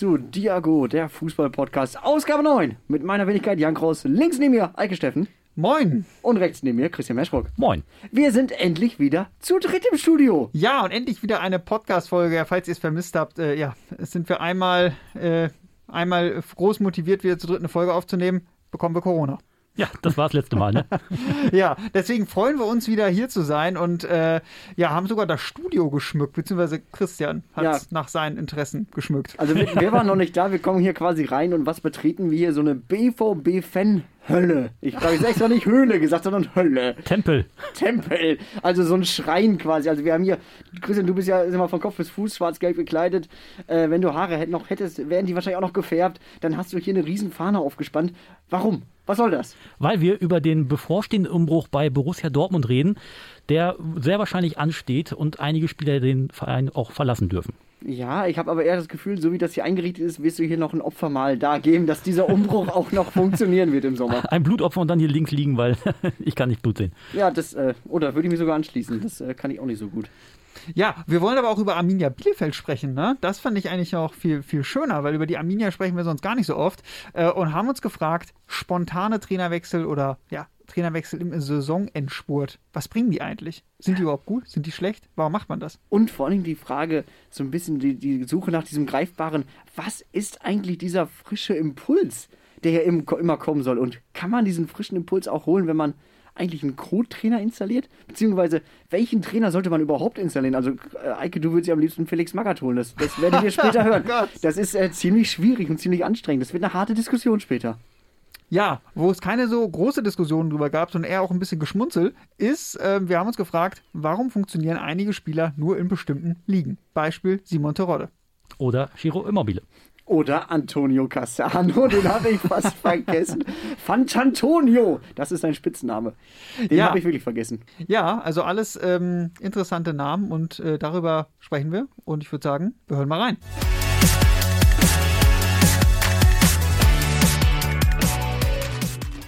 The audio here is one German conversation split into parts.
zu Diago, der Fußball-Podcast, Ausgabe 9. Mit meiner Wenigkeit Jan Kraus, links neben mir Eike Steffen Moin. und rechts neben mir Christian Meschbrock. Moin. Wir sind endlich wieder zu dritt im Studio. Ja, und endlich wieder eine Podcast-Folge. Falls ihr es vermisst habt, äh, ja, sind wir einmal, äh, einmal groß motiviert, wieder zu dritt eine Folge aufzunehmen, bekommen wir Corona. Ja, das war das letzte Mal, ne? Ja, deswegen freuen wir uns wieder hier zu sein und äh, ja, haben sogar das Studio geschmückt, beziehungsweise Christian hat es Ja. nach seinen Interessen geschmückt. Also wir, wir waren noch nicht da, wir kommen hier quasi rein und was betreten wir hier? So eine BVB-Fan-Hölle. Ich glaube, ich extra nicht Höhle gesagt, sondern Hölle. Tempel. Tempel, also so ein Schrein quasi. Also wir haben hier, Christian, du bist ja immer von Kopf bis Fuß schwarz-gelb gekleidet. Äh, wenn du Haare noch hättest, wären die wahrscheinlich auch noch gefärbt. Dann hast du hier eine riesen Fahne aufgespannt. Warum? Was soll das? Weil wir über den bevorstehenden Umbruch bei Borussia Dortmund reden, der sehr wahrscheinlich ansteht und einige Spieler den Verein auch verlassen dürfen. Ja, ich habe aber eher das Gefühl, so wie das hier eingerichtet ist, wirst du hier noch ein Opfermahl da geben, dass dieser Umbruch auch noch funktionieren wird im Sommer. Ein Blutopfer und dann hier links liegen, weil ich kann nicht Blut sehen. Ja, das, äh, oder würde ich mir sogar anschließen. Das äh, kann ich auch nicht so gut. Ja, wir wollen aber auch über Arminia Bielefeld sprechen. Ne? Das fand ich eigentlich auch viel, viel schöner, weil über die Arminia sprechen wir sonst gar nicht so oft. Äh, und haben uns gefragt, spontane Trainerwechsel oder ja, Trainerwechsel im Saisonendspurt. Was bringen die eigentlich? Sind die überhaupt gut? Sind die schlecht? Warum macht man das? Und vor allem die Frage, so ein bisschen die, die Suche nach diesem Greifbaren, was ist eigentlich dieser frische Impuls, der ja im, immer kommen soll? Und kann man diesen frischen Impuls auch holen, wenn man eigentlich einen Co-Trainer installiert? Beziehungsweise, welchen Trainer sollte man überhaupt installieren? Also, äh, Eike, du würdest ja am liebsten Felix Magath holen. Das, das werdet ihr später hören. Gott. Das ist äh, ziemlich schwierig und ziemlich anstrengend. Das wird eine harte Diskussion später. Ja, wo es keine so große Diskussion drüber gab, sondern eher auch ein bisschen Geschmunzel, ist, äh, wir haben uns gefragt, warum funktionieren einige Spieler nur in bestimmten Ligen? Beispiel Simon Terodde. Oder Giro Immobile. Oder Antonio Cassano, den habe ich fast vergessen. Fantantonio, das ist sein Spitzname. Den Ja. habe ich wirklich vergessen. Ja, also alles ähm, interessante Namen und äh, darüber sprechen wir. Und ich würde sagen, wir hören mal rein.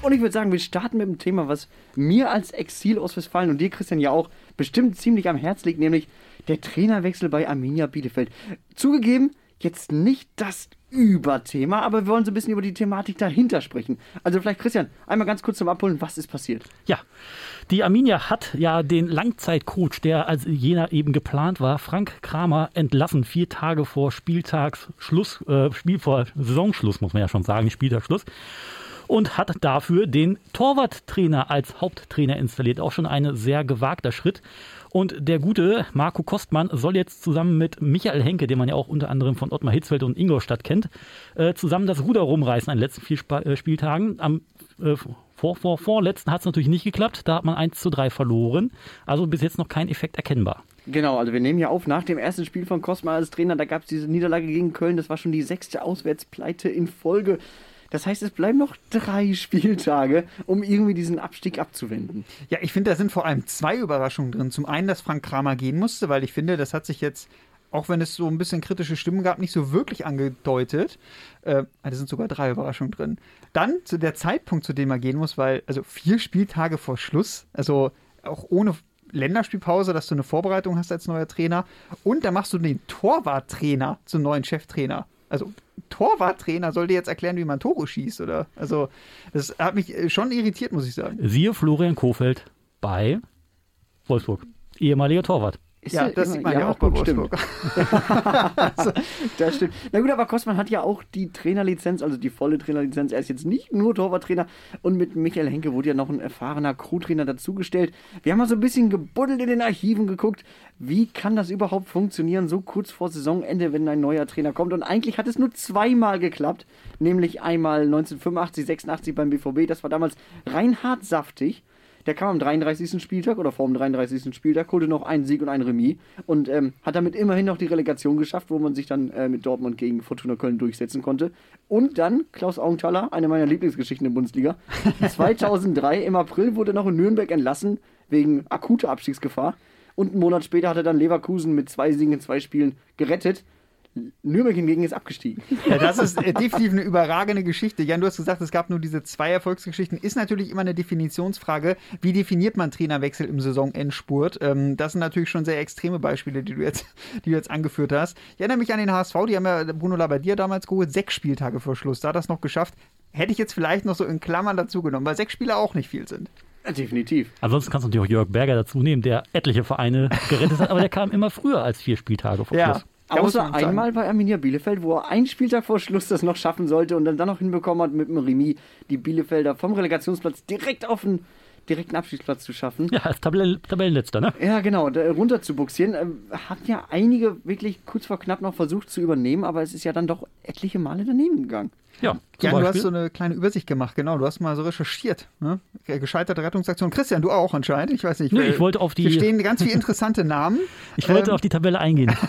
Und ich würde sagen, wir starten mit dem Thema, was mir als Exil aus Westfalen und dir, Christian, ja auch bestimmt ziemlich am Herz liegt, nämlich der Trainerwechsel bei Arminia Bielefeld. Zugegeben, jetzt nicht das Überthema, aber wir wollen so ein bisschen über die Thematik dahinter sprechen. Also vielleicht, Christian, einmal ganz kurz zum Abholen, was ist passiert? Ja, die Arminia hat ja den Langzeitcoach, der als jener eben geplant war, Frank Kramer, entlassen. Vier Tage vor Spieltagsschluss, äh, Spiel vor Saisonschluss, muss man ja schon sagen, Spieltagsschluss. Und hat dafür den Torwarttrainer als Haupttrainer installiert. Auch schon ein sehr gewagter Schritt. Und der gute Marco Kostmann soll jetzt zusammen mit Michael Henke, den man ja auch unter anderem von Ottmar Hitzfeld und Ingolstadt kennt, äh, zusammen das Ruder rumreißen an den letzten vier Spa äh, Spieltagen. Am äh, vor, vor, vorletzten hat es natürlich nicht geklappt. Da hat man 1 zu 3 verloren. Also bis jetzt noch kein Effekt erkennbar. Genau, also wir nehmen ja auf, nach dem ersten Spiel von Kosma als Trainer, da gab es diese Niederlage gegen Köln, das war schon die sechste Auswärtspleite in Folge. Das heißt, es bleiben noch drei Spieltage, um irgendwie diesen Abstieg abzuwenden. Ja, ich finde, da sind vor allem zwei Überraschungen drin. Zum einen, dass Frank Kramer gehen musste, weil ich finde, das hat sich jetzt, auch wenn es so ein bisschen kritische Stimmen gab, nicht so wirklich angedeutet. Äh, da sind sogar drei Überraschungen drin. Dann zu der Zeitpunkt, zu dem er gehen muss, weil, also vier Spieltage vor Schluss, also auch ohne Länderspielpause, dass du eine Vorbereitung hast als neuer Trainer. Und da machst du den Torwarttrainer zum neuen Cheftrainer. Also Torwarttrainer soll dir jetzt erklären, wie man Tore schießt, oder? Also das hat mich äh, schon irritiert, muss ich sagen. Siehe Florian Kofeld bei Wolfsburg. Ehemaliger Torwart. Ist Ja, das immer- sieht man ja, ja, auch bei gut, stimmt. Wolfsburg. Das stimmt. Na gut, aber Kostmann hat ja auch die Trainerlizenz, also die volle Trainerlizenz. Er ist jetzt nicht nur Torwarttrainer und mit Michael Henke wurde ja noch ein erfahrener Crewtrainer dazugestellt. Wir haben mal so ein bisschen gebuddelt in den Archiven geguckt, wie kann das überhaupt funktionieren, so kurz vor Saisonende, wenn ein neuer Trainer kommt. Und eigentlich hat es nur zweimal geklappt, nämlich einmal 1985, 86 beim BVB. Das war damals Reinhard Saftig. Der kam am 33. Spieltag oder vor dem 33. Spieltag, holte noch einen Sieg und ein Remis und ähm, hat damit immerhin noch die Relegation geschafft, wo man sich dann äh, mit Dortmund gegen Fortuna Köln durchsetzen konnte. Und dann Klaus Augenthaler, eine meiner Lieblingsgeschichten in der Bundesliga. 2003 im April wurde er noch in Nürnberg entlassen wegen akuter Abstiegsgefahr. Und einen Monat später hat er dann Leverkusen mit zwei Siegen in zwei Spielen gerettet. Nürnberg hingegen ist abgestiegen. Ja, das ist äh, definitiv eine überragende Geschichte. Jan, du hast gesagt, es gab nur diese zwei Erfolgsgeschichten. Ist natürlich immer eine Definitionsfrage. Wie definiert man Trainerwechsel im Saisonendspurt? Ähm, das sind natürlich schon sehr extreme Beispiele, die du jetzt, die du jetzt angeführt hast. Ich erinnere mich an den HSV, die haben ja Bruno Labbadia damals geholt, sechs Spieltage vor Schluss. Da hat das noch geschafft. Hätte ich jetzt vielleicht noch so in Klammern dazu genommen, weil sechs Spiele auch nicht viel sind. Ja, definitiv. Ansonsten kannst du natürlich auch Jörg Berger dazu nehmen, der etliche Vereine gerettet hat, aber der kam immer früher als vier Spieltage vor Ja. Schluss. Muss Außer einmal bei Arminia Bielefeld, wo er einen Spieltag vor Schluss das noch schaffen sollte und dann, dann noch hinbekommen hat, mit dem Remis die Bielefelder vom Relegationsplatz direkt auf den direkten Abstiegsplatz zu schaffen. Ja, als Tabellen Tabellenletzter, ne? Ja, genau, runter zu buxieren. Hat ja einige wirklich kurz vor knapp noch versucht zu übernehmen, aber es ist ja dann doch etliche Male daneben gegangen. Ja, Jan, du hast Beispiel. so eine kleine Übersicht gemacht, genau. Du hast mal so recherchiert. Ne? Gescheiterte Rettungsaktion. Christian, du auch anscheinend. Ich weiß nicht. Nö, weil ich wollte auf die- Hier stehen ganz viele interessante Namen. ich wollte ähm, auf die Tabelle eingehen.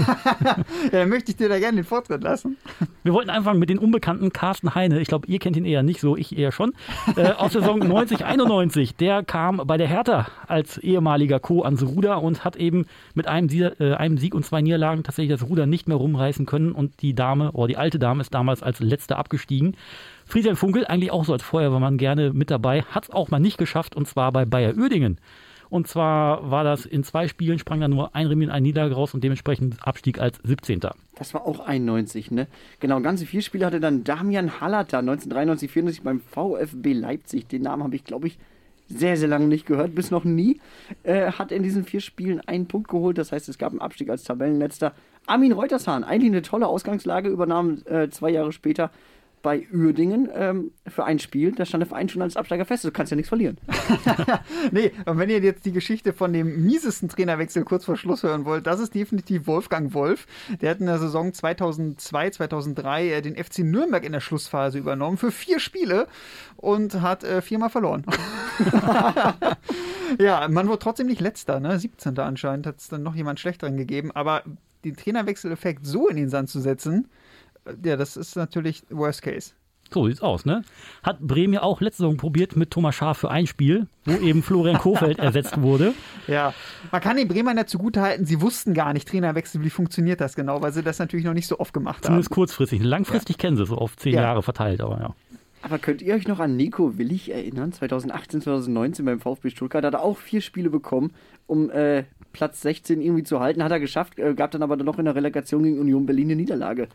Ja, dann möchte ich dir da gerne den Vortritt lassen. Wir wollten anfangen mit den unbekannten Carsten Heine. Ich glaube, ihr kennt ihn eher nicht so, ich eher schon. Äh, aus Saison 90, 91. Der kam bei der Hertha als ehemaliger Co. ans Ruder und hat eben mit einem, äh, einem Sieg und zwei Niederlagen tatsächlich das Ruder nicht mehr rumreißen können. Und die Dame, oder die alte Dame, ist damals als letzter abgestiegen. Friedhelm Funkel, eigentlich auch so als Feuerwehrmann gerne mit dabei, hat es auch mal nicht geschafft und zwar bei Bayer Uerdingen. Und zwar war das in zwei Spielen, sprang da nur ein Remis und ein Niederlage raus und dementsprechend Abstieg als 17. Das war auch 91, ne? Genau, ganze vier Spiele hatte dann Damian Hallater 1993, 94 beim VfB Leipzig. Den Namen habe ich, glaube ich, sehr, sehr lange nicht gehört, bis noch nie. Äh, hat in diesen vier Spielen einen Punkt geholt, das heißt, es gab einen Abstieg als Tabellenletzter. Armin Reutershahn, eigentlich eine tolle Ausgangslage, übernahm äh, zwei Jahre später bei Uerdingen ähm, für ein Spiel. Da stand der Verein schon als Absteiger fest. Du kannst ja nichts verlieren. Nee, und wenn ihr jetzt die Geschichte von dem miesesten Trainerwechsel kurz vor Schluss hören wollt, das ist definitiv Wolfgang Wolf. Der hat in der Saison 2002, 2003 äh, den FC Nürnberg in der Schlussphase übernommen für vier Spiele und hat äh, viermal verloren. ja, man wurde trotzdem nicht letzter, ne? 17. anscheinend hat es dann noch jemand schlechteren gegeben, aber den Trainerwechseleffekt so in den Sand zu setzen, ja, das ist natürlich Worst Case. So sieht's aus, ne? Hat Bremen ja auch letzte Saison probiert mit Thomas Schaaf für ein Spiel, wo eben Florian Kofeld ersetzt wurde. Ja, man kann den Bremern ja zugutehalten, sie wussten gar nicht, Trainerwechsel, wie funktioniert das genau, weil sie das natürlich noch nicht so oft gemacht haben. Zumindest kurzfristig. Langfristig kennen sie es so auf zehn Ja. Jahre verteilt, aber ja. Aber könnt ihr euch noch an Nico Willig erinnern? 2018, 2019 beim VfB Stuttgart hat er auch vier Spiele bekommen, um äh, Platz 16 irgendwie zu halten. Hat er geschafft, äh, gab dann aber noch in der Relegation gegen Union Berlin eine Niederlage.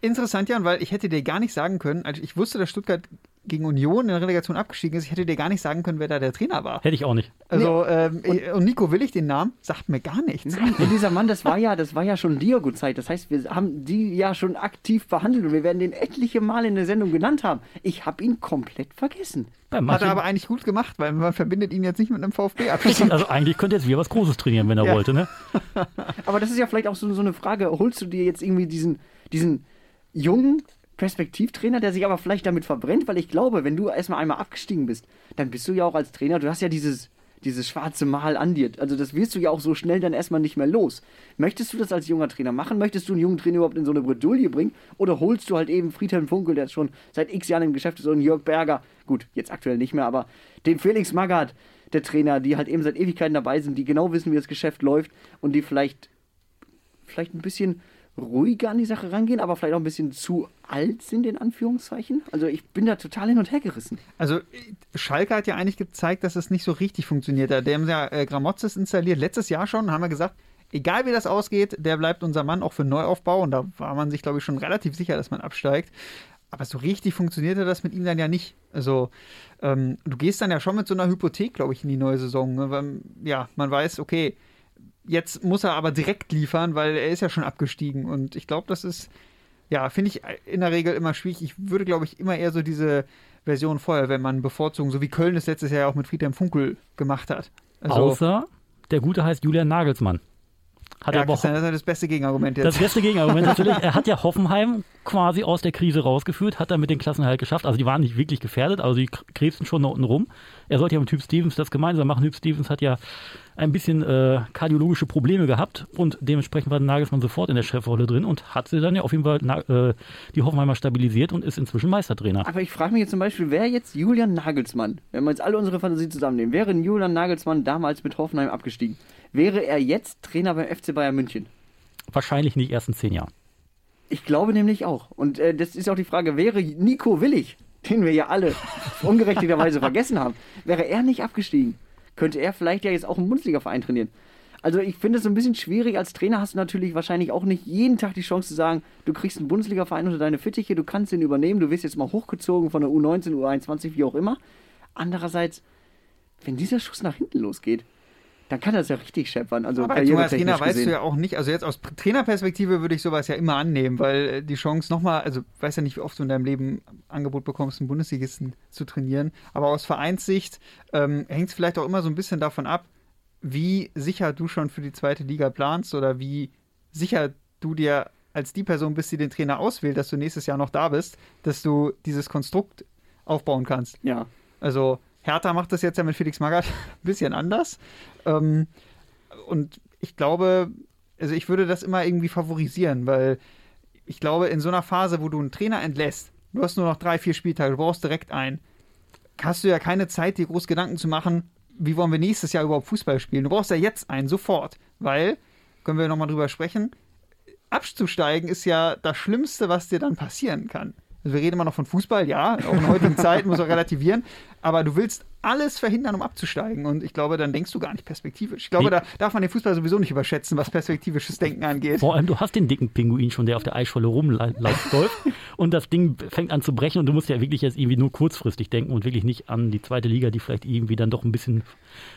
Interessant, Jan, weil ich hätte dir gar nicht sagen können, also ich wusste, dass Stuttgart gegen Union in der Relegation abgestiegen ist, ich hätte dir gar nicht sagen können, wer da der Trainer war. Hätte ich auch nicht. Also, ähm, und, Nico Willig, den Namen, sagt mir gar nichts. Nein, und dieser Mann, das war ja, das war ja schon Diogo-Zeit. Das heißt, wir haben die ja schon aktiv behandelt und wir werden den etliche Mal in der Sendung genannt haben. Ich habe ihn komplett vergessen. Bei Hat er aber eigentlich gut gemacht, weil man verbindet ihn jetzt nicht mit einem VfB-Abstieg. also eigentlich könnte jetzt wieder was Großes trainieren, wenn er Ja. wollte, ne? Aber das ist ja vielleicht auch so, so eine Frage. Holst du dir jetzt irgendwie diesen, diesen jungen Perspektivtrainer, der sich aber vielleicht damit verbrennt? Weil ich glaube, wenn du erstmal einmal abgestiegen bist, dann bist du ja auch als Trainer, du hast ja dieses, dieses schwarze Mal an dir. Also das wirst du ja auch so schnell dann erstmal nicht mehr los. Möchtest du das als junger Trainer machen? Möchtest du einen jungen Trainer überhaupt in so eine Bredouille bringen? Oder holst du halt eben Friedhelm Funkel, der schon seit x Jahren im Geschäft ist, und Jörg Berger, gut, jetzt aktuell nicht mehr, aber den Felix Magath, der Trainer, die halt eben seit Ewigkeiten dabei sind, die genau wissen, wie das Geschäft läuft und die vielleicht vielleicht ein bisschen ruhiger an die Sache rangehen, aber vielleicht auch ein bisschen zu alt sind, in Anführungszeichen. Also ich bin da total hin und her gerissen. Also Schalke hat ja eigentlich gezeigt, dass es nicht so richtig funktioniert. Der haben ja äh, Gramozis installiert, letztes Jahr schon, haben wir gesagt, egal wie das ausgeht, der bleibt unser Mann auch für Neuaufbau. Und da war man sich, glaube ich, schon relativ sicher, dass man absteigt. Aber so richtig funktionierte das mit ihm dann ja nicht. Also ähm, du gehst dann ja schon mit so einer Hypothek, glaube ich, in die neue Saison. Ne? Weil, ja, man weiß, okay, jetzt muss er aber direkt liefern, weil er ist ja schon abgestiegen. Und ich glaube, das ist, ja, finde ich in der Regel immer schwierig. Ich würde, glaube ich, immer eher so diese Version Feuerwehrmann bevorzugen, so wie Köln es letztes Jahr ja auch mit Friedhelm Funkel gemacht hat. Also, Außer der Gute heißt Julian Nagelsmann. Hat ja, aber Christian, das ist ja das beste Gegenargument jetzt. Das beste Gegenargument natürlich. Er hat ja Hoffenheim quasi aus der Krise rausgeführt, hat er mit den Klassenhalt geschafft. Also die waren nicht wirklich gefährdet, also die krebsten schon da unten rum. Er sollte ja mit Typ Stevens das gemeinsam machen. Typ Stevens hat ja ein bisschen äh, kardiologische Probleme gehabt und dementsprechend war Nagelsmann sofort in der Chefrolle drin und hat sie dann ja auf jeden Fall na, äh, die Hoffenheimer stabilisiert und ist inzwischen Meistertrainer. Aber ich frage mich jetzt zum Beispiel, wer jetzt Julian Nagelsmann, wenn wir jetzt alle unsere Fantasie zusammennehmen, wäre Julian Nagelsmann damals mit Hoffenheim abgestiegen? Wäre er jetzt Trainer beim FC Bayern München? Wahrscheinlich nicht erst in zehn Jahren. Ich glaube nämlich auch. Und äh, das ist auch die Frage, wäre Nico Willig, den wir ja alle ungerechterweise vergessen haben, wäre er nicht abgestiegen, könnte er vielleicht ja jetzt auch im Bundesliga-Verein trainieren. Also ich finde es so ein bisschen schwierig. Als Trainer hast du natürlich wahrscheinlich auch nicht jeden Tag die Chance zu sagen, du kriegst einen Bundesliga-Verein unter deine Fittiche, du kannst ihn übernehmen, du wirst jetzt mal hochgezogen von der U19, U21, wie auch immer. Andererseits, wenn dieser Schuss nach hinten losgeht, dann kann das ja richtig scheppern. Also Aber als junger Trainer weißt gesehen. du ja auch nicht, also jetzt aus Trainerperspektive würde ich sowas ja immer annehmen, weil äh, die Chance nochmal, also weiß ja nicht, wie oft du in deinem Leben Angebot bekommst, einen Bundesligisten zu trainieren, aber aus Vereinssicht ähm, hängt es vielleicht auch immer so ein bisschen davon ab, wie sicher du schon für die zweite Liga planst oder wie sicher du dir als die Person bist, die den Trainer auswählt, dass du nächstes Jahr noch da bist, dass du dieses Konstrukt aufbauen kannst. Ja. Also Hertha macht das jetzt ja mit Felix Magath ein bisschen anders. Ähm, und ich glaube, also ich würde das immer irgendwie favorisieren, weil ich glaube, in so einer Phase, wo du einen Trainer entlässt, du hast nur noch drei, vier Spieltage, du brauchst direkt einen, hast du ja keine Zeit, dir groß Gedanken zu machen, wie wollen wir nächstes Jahr überhaupt Fußball spielen. Du brauchst ja jetzt einen, sofort, weil, können wir nochmal drüber sprechen, abzusteigen ist ja das Schlimmste, was dir dann passieren kann. Also wir reden immer noch von Fußball, ja, auch in heutigen Zeit muss man relativieren, aber du willst alles verhindern, um abzusteigen und ich glaube, dann denkst du gar nicht perspektivisch. Ich glaube, Nee. da darf man den Fußball sowieso nicht überschätzen, was perspektivisches Denken angeht. Vor allem, du hast den dicken Pinguin schon, der auf der Eisscholle rumläuft und das Ding fängt an zu brechen und du musst ja wirklich jetzt irgendwie nur kurzfristig denken und wirklich nicht an die zweite Liga, die vielleicht irgendwie dann doch ein bisschen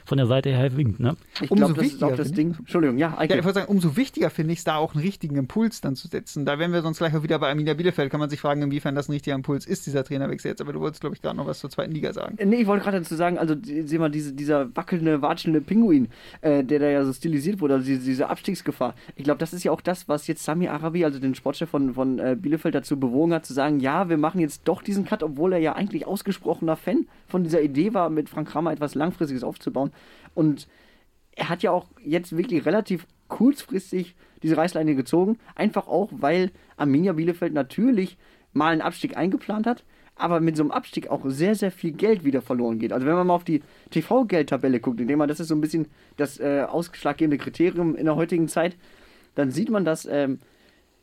von der Seite her winkt. Ne? Ich Umso glaube, das ist wichtiger, auch das finde Ding. Entschuldigung, ja, Ja, ich würde sagen, umso wichtiger finde ich es, da auch einen richtigen Impuls dann zu setzen. Da wären wir sonst gleich auch wieder bei Arminia Bielefeld. Kann man sich fragen, inwiefern das ein richtiger Impuls ist, dieser Trainerwechsel jetzt. Aber du wolltest, glaube ich, gerade noch was zur zweiten Liga sagen. Nee, ich wollte gerade dazu sagen, also die- seh mal, diese, dieser wackelnde, watschelnde Pinguin, äh, der da ja so stilisiert wurde, also diese, diese Abstiegsgefahr. Ich glaube, das ist ja auch das, was jetzt Sami Arabi, also den Sportchef von, von äh, Bielefeld, dazu bewogen hat, zu sagen, ja, wir machen jetzt doch diesen Cut, obwohl er ja eigentlich ausgesprochener Fan von dieser Idee war, mit Frank Kramer etwas Langfristiges aufzubauen. Und er hat ja auch jetzt wirklich relativ kurzfristig diese Reißleine gezogen, einfach auch, weil Arminia Bielefeld natürlich mal einen Abstieg eingeplant hat, aber mit so einem Abstieg auch sehr, sehr viel Geld wieder verloren geht. Also wenn man mal auf die TV-Geldtabelle guckt, indem man, das ist so ein bisschen das äh, ausschlaggebende Kriterium in der heutigen Zeit, dann sieht man, dass ähm,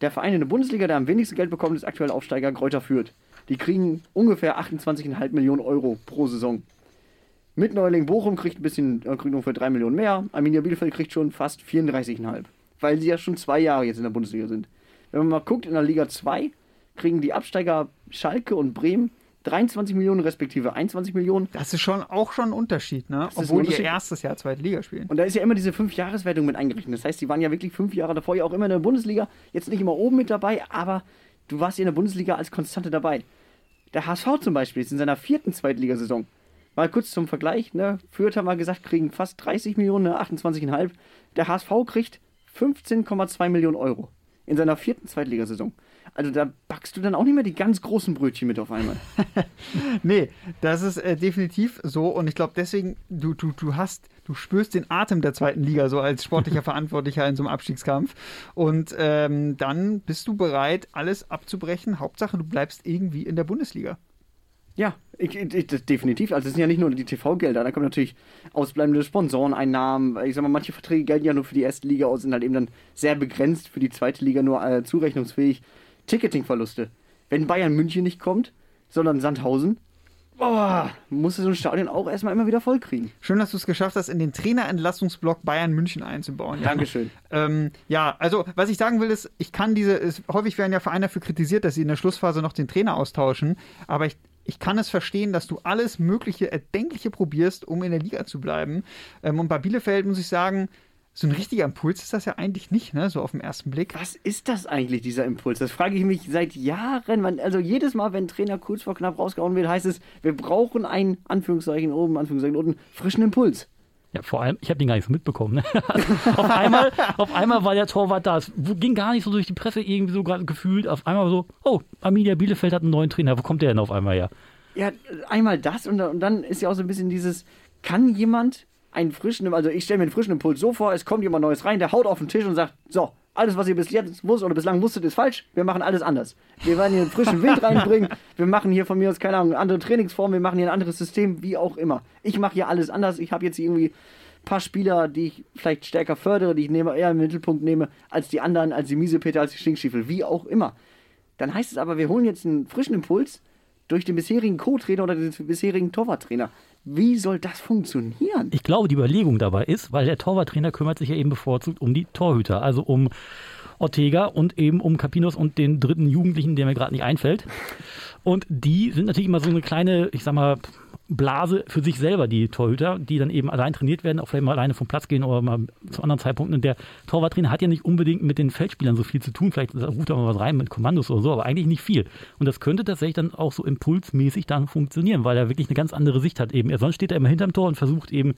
der Verein in der Bundesliga, der am wenigsten Geld bekommt, ist aktuell Aufsteiger Kräuter Fürth. Die kriegen ungefähr 28,5 Millionen Euro pro Saison. Mit Neuling Bochum kriegt ein bisschen, äh, kriegt ungefähr 3 Millionen mehr. Arminia Bielefeld kriegt schon fast 34,5. Weil sie ja schon zwei Jahre jetzt in der Bundesliga sind. Wenn man mal guckt, in der Liga 2 kriegen die Absteiger Schalke und Bremen 23 Millionen respektive 21 Millionen. Das ist schon auch schon ein Unterschied, ne? ein Obwohl die Unterschied. erstes Jahr zweite Liga spielen. Und da ist ja immer diese Fünf-Jahreswertung mit eingerechnet. Das heißt, die waren ja wirklich fünf Jahre davor ja auch immer in der Bundesliga. Jetzt nicht immer oben mit dabei, aber du warst ja in der Bundesliga als Konstante dabei. Der HSV zum Beispiel ist in seiner vierten Zweitligasaison. Mal kurz zum Vergleich, ne? Fürth haben wir gesagt, kriegen fast 30 Millionen, ne? 28,5. Der HSV kriegt 15,2 Millionen Euro in seiner vierten Zweitligasaison. Also da backst du dann auch nicht mehr die ganz großen Brötchen mit auf einmal. Nee, das ist äh, definitiv so und ich glaube deswegen, du, du, du hast, du spürst den Atem der zweiten Liga so als sportlicher Verantwortlicher in so einem Abstiegskampf und ähm, dann bist du bereit, alles abzubrechen. Hauptsache, du bleibst irgendwie in der Bundesliga. Ja, ich, ich, das definitiv. Also es sind ja nicht nur die TV-Gelder, da kommen natürlich ausbleibende Sponsoreneinnahmen. Ich sag mal, manche Verträge gelten ja nur für die erste Liga aus, sind halt eben dann sehr begrenzt für die zweite Liga nur äh, zurechnungsfähig. Ticketingverluste. Wenn Bayern München nicht kommt, sondern Sandhausen, boah, musst du so ein Stadion auch erstmal immer wieder voll kriegen. Schön, dass du es geschafft hast, in den Trainerentlassungsblock Bayern München einzubauen. Ja. Dankeschön. Ähm, ja, also was ich sagen will ist, ich kann diese, ist, häufig werden ja Vereine dafür kritisiert, dass sie in der Schlussphase noch den Trainer austauschen, aber ich, ich kann es verstehen, dass du alles mögliche Erdenkliche probierst, um in der Liga zu bleiben. Ähm, und bei Bielefeld muss ich sagen, so ein richtiger Impuls ist das ja eigentlich nicht, ne, so auf den ersten Blick. Was ist das eigentlich, dieser Impuls? Das frage ich mich seit Jahren. Man, also jedes Mal, wenn ein Trainer kurz vor knapp rausgehauen wird, heißt es, wir brauchen einen, Anführungszeichen oben, Anführungszeichen unten, frischen Impuls. Ja, vor allem, ich habe den gar nicht so mitbekommen. Ne? auf, einmal, auf einmal war der Torwart da. Es ging gar nicht so durch die Presse irgendwie so gerade gefühlt. Auf einmal so, oh, Arminia Bielefeld hat einen neuen Trainer. Wo kommt der denn auf einmal her? Ja, einmal das und, dann- und dann ist ja auch so ein bisschen dieses, kann jemand einen frischen, also ich stelle mir einen frischen Impuls so vor, es kommt jemand Neues rein, der haut auf den Tisch und sagt, so, alles, was ihr bis jetzt wusst oder bislang wusstet, ist falsch. Wir machen alles anders. Wir werden hier einen frischen Wind reinbringen. Wir machen hier von mir aus, keine Ahnung, eine andere Trainingsform. Wir machen hier ein anderes System, wie auch immer. Ich mache hier alles anders. Ich habe jetzt hier irgendwie ein paar Spieler, die ich vielleicht stärker fördere, die ich nehme, eher im Mittelpunkt nehme, als die anderen, als die Miesepeter, als die Stinkstiefel, wie auch immer. Dann heißt es aber, wir holen jetzt einen frischen Impuls durch den bisherigen Co-Trainer oder den bisherigen Torwarttrainer. Wie soll das funktionieren? Ich glaube, die Überlegung dabei ist, weil der Torwarttrainer kümmert sich ja eben bevorzugt um die Torhüter, also um Ortega und eben um Capinos und den dritten Jugendlichen, der mir gerade nicht einfällt. Und die sind natürlich immer so eine kleine, ich sag mal, Blase für sich selber, die Torhüter, die dann eben allein trainiert werden, auch vielleicht mal alleine vom Platz gehen oder mal zu anderen Zeitpunkten. Und der Torwarttrainer hat ja nicht unbedingt mit den Feldspielern so viel zu tun. Vielleicht ruft er mal was rein mit Kommandos oder so, aber eigentlich nicht viel. Und das könnte tatsächlich dann auch so impulsmäßig dann funktionieren, weil er wirklich eine ganz andere Sicht hat eben. Er, sonst steht er immer hinterm Tor und versucht eben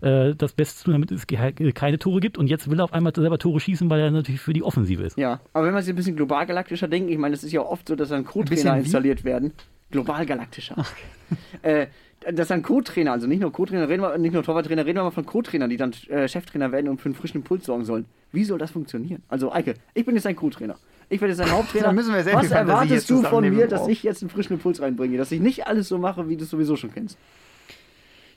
äh, das Beste zu tun, damit es keine Tore gibt. Und jetzt will er auf einmal selber Tore schießen, weil er natürlich für die Offensive ist. Ja, aber wenn man sich ein bisschen global galaktischer denkt, ich meine, es ist ja oft so, dass dann Co-Trainer installiert werden. Global galaktischer. Okay. Äh, dass dann Co-Trainer, also nicht nur Co-Trainer, reden wir, nicht nur Torwarttrainer, reden wir mal von Co-Trainern, die dann äh, Cheftrainer werden und für einen frischen Impuls sorgen sollen. Wie soll das funktionieren? Also, Eike, ich bin jetzt ein Co-Trainer. Ich werde jetzt ein Haupttrainer. Was erwartest du von mir, dass ich jetzt einen frischen Impuls reinbringe? Dass ich nicht alles so mache, wie du es sowieso schon kennst?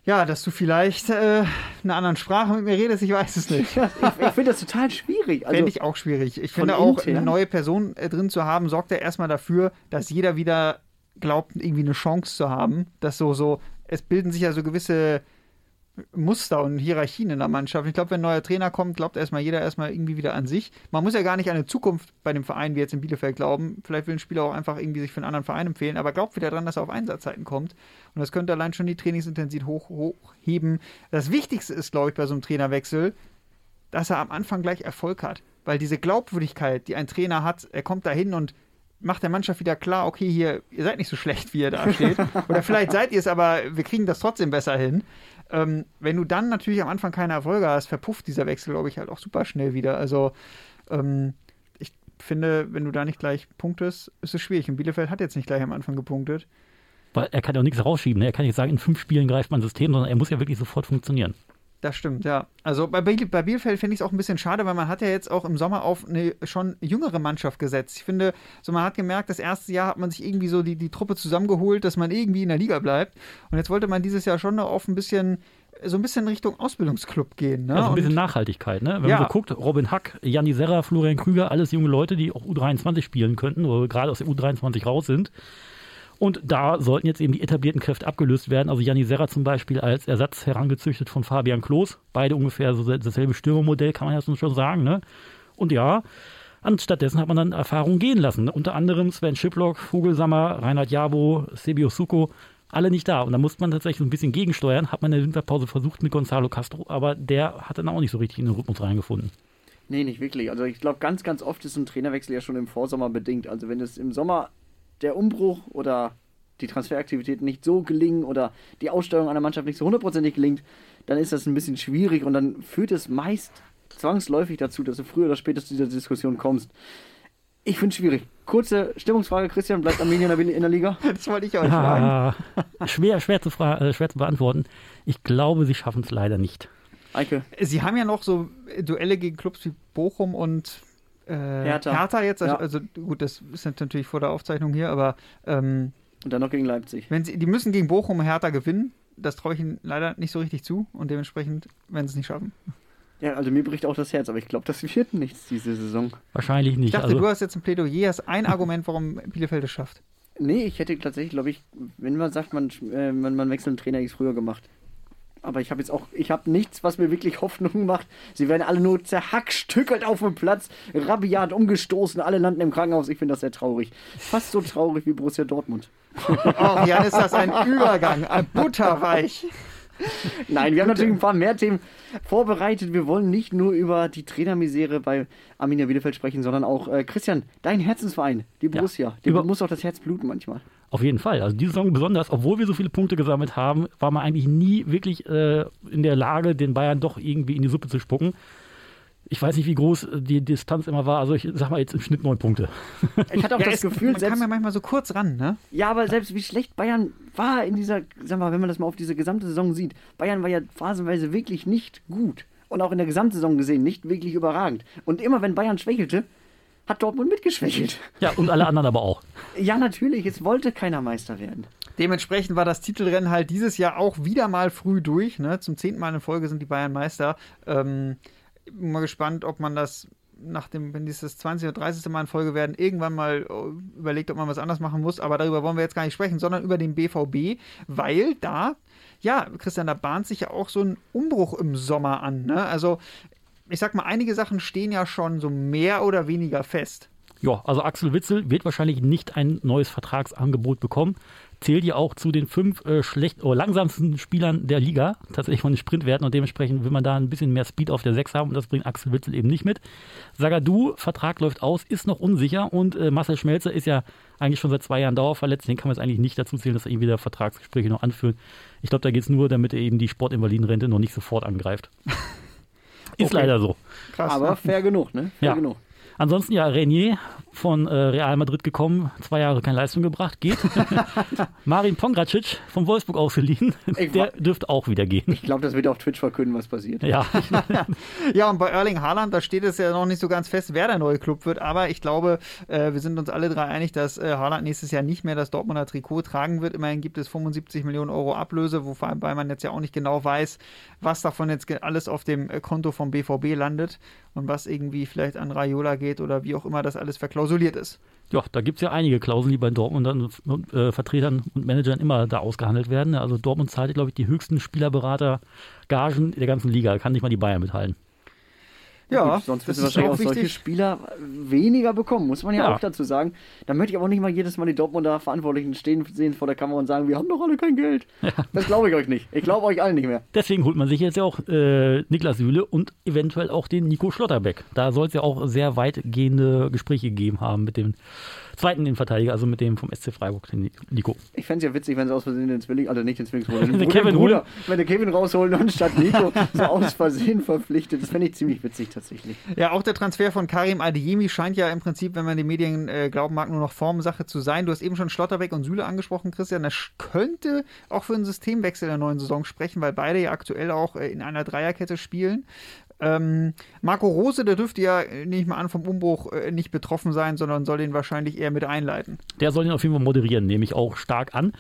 Ja, dass du vielleicht äh, eine andere Sprache mit mir redest, ich weiß es nicht. ich, ich finde das total schwierig. Also, finde ich auch schwierig. Ich finde auch, intern? eine neue Person äh, drin zu haben, sorgt ja erstmal dafür, dass jeder wieder glaubt, irgendwie eine Chance zu haben. Dass so, so, es bilden sich ja so gewisse Muster und Hierarchien in der Mannschaft. Ich glaube, wenn ein neuer Trainer kommt, glaubt erstmal jeder erstmal irgendwie wieder an sich. Man muss ja gar nicht an eine Zukunft bei dem Verein wie jetzt in Bielefeld glauben. Vielleicht will ein Spieler auch einfach irgendwie sich für einen anderen Verein empfehlen, aber glaubt wieder daran, dass er auf Einsatzzeiten kommt. Und das könnte allein schon die Trainingsintensität hoch, hochheben. Das Wichtigste ist, glaube ich, bei so einem Trainerwechsel, dass er am Anfang gleich Erfolg hat. Weil diese Glaubwürdigkeit, die ein Trainer hat, er kommt da hin und macht der Mannschaft wieder klar, okay, hier, ihr seid nicht so schlecht, wie ihr da steht. Oder vielleicht seid ihr es, aber wir kriegen das trotzdem besser hin. Ähm, wenn du dann natürlich am Anfang keine Erfolge hast, verpufft dieser Wechsel, glaube ich, halt auch super schnell wieder. Also ähm, ich finde, wenn du da nicht gleich punktest, ist es schwierig. Und Bielefeld hat jetzt nicht gleich am Anfang gepunktet. Weil er kann ja auch nichts rausschieben. Ne? Er kann nicht sagen, in fünf Spielen greift man ein System, sondern er muss ja wirklich sofort funktionieren. Das stimmt, ja. Also bei, bei Bielefeld finde ich es auch ein bisschen schade, weil man hat ja jetzt auch im Sommer auf eine schon jüngere Mannschaft gesetzt. Ich finde, so man hat gemerkt, das erste Jahr hat man sich irgendwie so die, die Truppe zusammengeholt, dass man irgendwie in der Liga bleibt. Und jetzt wollte man dieses Jahr schon auf ein bisschen so ein bisschen Richtung Ausbildungsclub gehen. Ne? Also ein bisschen und, Nachhaltigkeit. Ne? Wenn ja. man so guckt, Robin Hack, Janni Serra, Florian Krüger, alles junge Leute, die auch U23 spielen könnten oder gerade aus der U23 raus sind. Und da sollten jetzt eben die etablierten Kräfte abgelöst werden. Also Janni Serra zum Beispiel als Ersatz herangezüchtet von Fabian Klos. Beide ungefähr so dasselbe Stürmermodell, kann man ja schon sagen. Ne? Und ja, anstattdessen hat man dann Erfahrungen gehen lassen. Ne? Unter anderem Sven Schiplock, Vogelsammer, Reinhard Jabo, Sebio Suko, alle nicht da. Und da musste man tatsächlich so ein bisschen gegensteuern. Hat man in der Winterpause versucht mit Gonzalo Castro, aber der hat dann auch nicht so richtig in den Rhythmus reingefunden. Nee, nicht wirklich. Also ich glaube, ganz, ganz oft ist ein Trainerwechsel ja schon im Vorsommer bedingt. Also wenn es im Sommer der Umbruch oder die Transferaktivitäten nicht so gelingen oder die Aussteuerung einer Mannschaft nicht so hundertprozentig gelingt, dann ist das ein bisschen schwierig und dann führt es meist zwangsläufig dazu, dass du früher oder später zu dieser Diskussion kommst. Ich finde es schwierig. Kurze Stimmungsfrage, Christian, bleibt Armenien in der Liga? Das wollte ich euch fragen. Ja, schwer, schwer, zu äh, schwer zu beantworten. Ich glaube, sie schaffen es leider nicht. Eike. Sie haben ja noch so Duelle gegen Clubs wie Bochum und äh, Hertha. Hertha jetzt. Also, ja. also, gut, das ist natürlich vor der Aufzeichnung hier, aber ähm, und dann noch gegen Leipzig. Wenn sie, die müssen gegen Bochum und Hertha gewinnen. Das traue ich ihnen leider nicht so richtig zu und dementsprechend werden sie es nicht schaffen. Ja, also mir bricht auch das Herz, aber ich glaube, das wird nichts diese Saison. Wahrscheinlich nicht. Ich dachte, also, du hast jetzt ein Plädoyer, hast ein Argument, warum Bielefeld es schafft. Nee, ich hätte tatsächlich, glaube ich, wenn man sagt, man, äh, man, man wechselt einen Trainer, hätte ich es früher gemacht. Aber ich habe jetzt auch, ich habe nichts, was mir wirklich Hoffnung macht. Sie werden alle nur zerhackstückelt auf dem Platz, rabiat umgestoßen, alle landen im Krankenhaus. Ich finde das sehr traurig. Fast so traurig wie Borussia Dortmund. Oh, Jan, ist das ein Übergang, ein butterweich. Nein, wir haben natürlich ein paar mehr Themen vorbereitet. Wir wollen nicht nur über die Trainermisere bei Arminia Bielefeld sprechen, sondern auch, äh, Christian, dein Herzensverein, die Borussia. Ja, Dem muss auch das Herz bluten manchmal. Auf jeden Fall. Also diese Saison besonders, obwohl wir so viele Punkte gesammelt haben, war man eigentlich nie wirklich äh, in der Lage, den Bayern doch irgendwie in die Suppe zu spucken. Ich weiß nicht, wie groß die Distanz immer war. Also ich sag mal jetzt im Schnitt neun Punkte. Ich hatte auch ja, das Gefühl, man selbst, kam ja manchmal so kurz ran, ne? Ja, aber selbst wie schlecht Bayern war in dieser, sag mal, wenn man das mal auf diese gesamte Saison sieht, Bayern war ja phasenweise wirklich nicht gut. und auch in der Gesamtsaison gesehen nicht wirklich überragend. Und immer wenn Bayern schwächelte, hat Dortmund mitgeschwächelt. Ja, und alle anderen aber auch. Ja, natürlich, es wollte keiner Meister werden. Dementsprechend war das Titelrennen halt dieses Jahr auch wieder mal früh durch. Ne? Zum zehnten Mal in Folge sind die Bayern Meister. Ähm, bin mal gespannt, ob man das nach dem, wenn dies das 20. oder 30. Mal in Folge werden, irgendwann mal äh, überlegt, ob man was anders machen muss. Aber darüber wollen wir jetzt gar nicht sprechen, sondern über den BVB, weil da, ja, Christian, da bahnt sich ja auch so ein Umbruch im Sommer an. Ne? Also, ich sag mal, einige Sachen stehen ja schon so mehr oder weniger fest. Ja, also Axel Witzel wird wahrscheinlich nicht ein neues Vertragsangebot bekommen. Zählt ja auch zu den fünf äh, schlecht oder langsamsten Spielern der Liga, tatsächlich von den Sprintwerten und dementsprechend will man da ein bisschen mehr Speed auf der 6 haben und das bringt Axel Witzel eben nicht mit. Sagadu, Vertrag läuft aus, ist noch unsicher und äh, Marcel Schmelzer ist ja eigentlich schon seit zwei Jahren dauerverletzt, den kann man jetzt eigentlich nicht dazu zählen, dass er eben wieder Vertragsgespräche noch anführt. Ich glaube, da geht es nur, damit er eben die Sportinvalidenrente noch nicht sofort angreift. ist Okay. leider so. Krass. Aber ne? fair genug, ne? Fair Ja. genug. Ansonsten ja, Renier von äh, Real Madrid gekommen, zwei Jahre keine Leistung gebracht, geht. Marin Pongracic von Wolfsburg ausgeliehen, Ich der dürfte auch wieder gehen. Ich glaube, das wird auf Twitch verkünden, was passiert. Ja, Ja, und bei Erling Haaland, da steht es ja noch nicht so ganz fest, wer der neue Club wird. Aber ich glaube, äh, wir sind uns alle drei einig, dass äh, Haaland nächstes Jahr nicht mehr das Dortmunder Trikot tragen wird. Immerhin gibt es 75 Millionen Euro Ablöse, wobei man jetzt ja auch nicht genau weiß, was davon jetzt alles auf dem äh, Konto vom BVB landet und was irgendwie vielleicht an Raiola geht oder wie auch immer das alles verklausuliert ist. ja da gibt es ja einige Klauseln, die bei Dortmund und, äh, Vertretern und Managern immer da ausgehandelt werden. Also Dortmund zahlt, glaube ich, die höchsten Spielerberater-Gagen der ganzen Liga. Kann nicht mal die Bayern mithalten. Ja, Gut, sonst ist wahrscheinlich auch auch solche. Spieler weniger bekommen, muss man ja, Ja. auch dazu sagen. Da möchte ich aber auch nicht mal jedes Mal die Dortmunder Verantwortlichen stehen sehen vor der Kamera und sagen, wir haben doch alle kein Geld. Das glaube ich euch nicht. Ich glaube euch allen nicht mehr. Deswegen holt man sich jetzt ja auch äh, Niklas Süle und eventuell auch den Nico Schlotterbeck. Da soll es ja auch sehr weitgehende Gespräche gegeben haben mit dem zweiten Innenverteidiger, also mit dem vom SC Freiburg, den Nico. Ich fände es ja witzig, wenn sie aus Versehen den Zwilling, also nicht den Zwillingsbruder, den Den Bruder, Kevin Bruder, wenn der Kevin rausholen und statt Nico so aus Versehen verpflichtet. Das fände ich ziemlich witzig tatsächlich. Ja, auch der Transfer von Karim Adeyemi scheint ja im Prinzip, wenn man den Medien äh, glauben mag, nur noch Formsache zu sein. Du hast eben schon Schlotterbeck und Süle angesprochen, Christian. Das könnte auch für einen Systemwechsel der neuen Saison sprechen, weil beide ja aktuell auch äh, in einer Dreierkette spielen. Ähm, Marco Rose, der dürfte ja, äh, nehme ich mal an, vom Umbruch äh, nicht betroffen sein, sondern soll den wahrscheinlich eher mit einleiten. Der soll ihn auf jeden Fall moderieren, nehme ich auch stark an.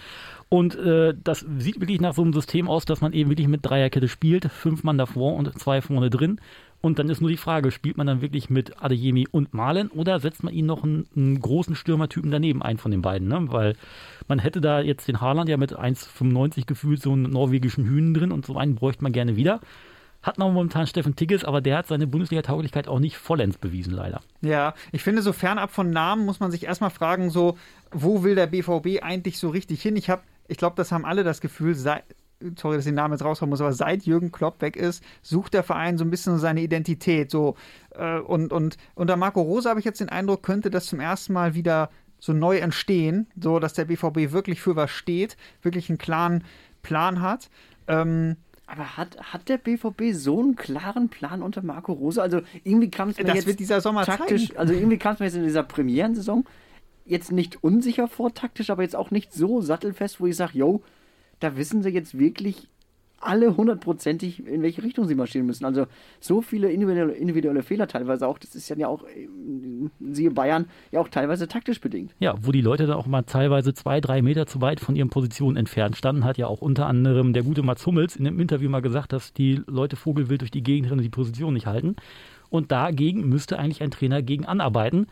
Und äh, das sieht wirklich nach so einem System aus, dass man eben wirklich mit Dreierkette spielt, fünf Mann davor und zwei vorne drin. Und dann ist nur die Frage, spielt man dann wirklich mit Adeyemi und Malen oder setzt man ihn noch einen, einen großen Stürmertypen daneben, einen von den beiden? Ne? Weil man hätte da jetzt den Haaland ja mit 1,95 gefühlt so einen norwegischen Hühnen drin und so einen bräuchte man gerne wieder. Hat man momentan Steffen Tigges, aber der hat seine Bundesliga-Tauglichkeit auch nicht vollends bewiesen, leider. Ja, ich finde, so fernab von Namen muss man sich erstmal fragen, so, wo will der BVB eigentlich so richtig hin? Ich habe, ich glaube, das haben alle das Gefühl, seit, sorry, dass ich den Namen jetzt raushauen muss, aber seit Jürgen Klopp weg ist, sucht der Verein so ein bisschen seine Identität. So, äh, und, und unter Marco Rose habe ich jetzt den Eindruck, könnte das zum ersten Mal wieder so neu entstehen, so dass der BVB wirklich für was steht, wirklich einen klaren Plan hat. Ähm, Aber hat, hat der BVB so einen klaren Plan unter Marco Rose? Also irgendwie kam es mir das jetzt wird dieser Sommer taktisch, zeigen. also irgendwie kam es mir jetzt in dieser Premierensaison jetzt nicht unsicher vor taktisch, aber jetzt auch nicht so sattelfest, wo ich sage, yo, da wissen sie jetzt wirklich alle hundertprozentig, in welche Richtung sie marschieren müssen. Also so viele individuelle, individuelle Fehler teilweise auch, das ist ja auch, ähm, siehe Bayern, ja auch teilweise taktisch bedingt. Ja, wo die Leute dann auch mal teilweise zwei, drei Meter zu weit von ihren Positionen entfernt standen, hat ja auch unter anderem der gute Mats Hummels in einem Interview mal gesagt, dass die Leute vogelwild durch die Gegend rennen und die Position nicht halten. Und dagegen müsste eigentlich ein Trainer gegen anarbeiten.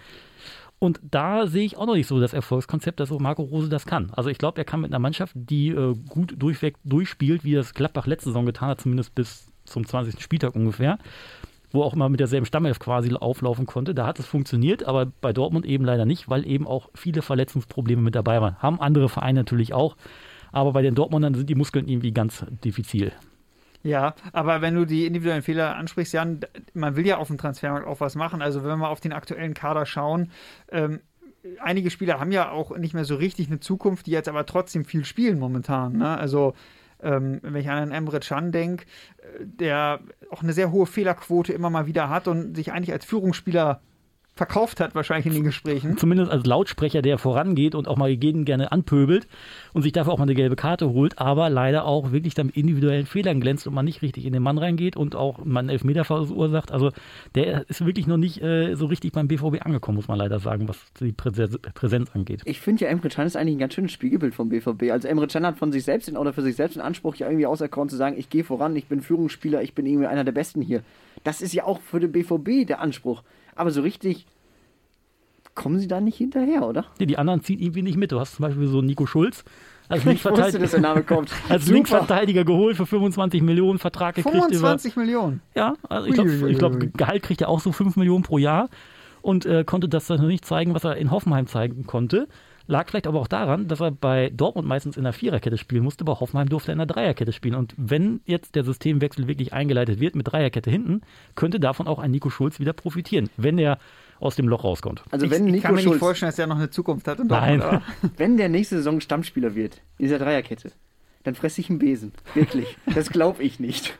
Und da sehe ich auch noch nicht so das Erfolgskonzept, dass so Marco Rose das kann. Also ich glaube, er kann mit einer Mannschaft, die äh, gut durchweg durchspielt, wie das Gladbach letzte Saison getan hat, zumindest bis zum 20. Spieltag ungefähr, wo auch immer mit derselben Stammelf quasi auflaufen konnte. Da hat es funktioniert, aber bei Dortmund eben leider nicht, weil eben auch viele Verletzungsprobleme mit dabei waren. Haben andere Vereine natürlich auch, aber bei den Dortmundern sind die Muskeln irgendwie ganz diffizil. Ja, aber wenn du die individuellen Fehler ansprichst, Jan, man will ja auf dem Transfermarkt auch was machen. Also wenn wir auf den aktuellen Kader schauen, ähm, einige Spieler haben ja auch nicht mehr so richtig eine Zukunft, die jetzt aber trotzdem viel spielen momentan. Ne? Also ähm, wenn ich an einen Emre Can denke, äh, der auch eine sehr hohe Fehlerquote immer mal wieder hat und sich eigentlich als Führungsspieler verkauft hat, wahrscheinlich in den Gesprächen. Zumindest als Lautsprecher, der vorangeht und auch mal jeden gerne anpöbelt und sich dafür auch mal eine gelbe Karte holt, aber leider auch wirklich dann mit individuellen Fehlern glänzt und man nicht richtig in den Mann reingeht und auch man einen Elfmeter verursacht. Also der ist wirklich noch nicht äh, so richtig beim BVB angekommen, muss man leider sagen, was die Präse Präsenz angeht. Ich finde ja, Emre Can ist eigentlich ein ganz schönes Spiegelbild vom BVB. Also Emre Can hat von sich selbst oder für sich selbst den Anspruch, ja irgendwie auserkoren zu sagen, ich gehe voran, ich bin Führungsspieler, ich bin irgendwie einer der Besten hier. Das ist ja auch für den BVB der Anspruch. Aber so richtig kommen sie da nicht hinterher, oder? Nee, die anderen ziehen irgendwie nicht mit. Du hast zum Beispiel so Nico Schulz. Als Ich wusste, dass der Name kommt. Als. Linksverteidiger geholt für 25 Millionen, Vertrag gekriegt über 25 Millionen. Ja, also ich glaube, glaub, Gehalt kriegt er auch so 5 Millionen pro Jahr und äh, konnte das dann noch nicht zeigen, was er in Hoffenheim zeigen konnte. Lag vielleicht aber auch daran, dass er bei Dortmund meistens in der Viererkette spielen musste, bei Hoffenheim durfte er in der Dreierkette spielen. Und wenn jetzt der Systemwechsel wirklich eingeleitet wird mit Dreierkette hinten, könnte davon auch ein Nico Schulz wieder profitieren, wenn er aus dem Loch rauskommt. Also Ich, wenn ich Nico kann mir nicht Schulz, vorstellen, dass er noch eine Zukunft hat. in Nein. Dortmund, aber- wenn der nächste Saison Stammspieler wird, in dieser Dreierkette, dann fresse ich einen Besen. Wirklich. Das glaube ich nicht.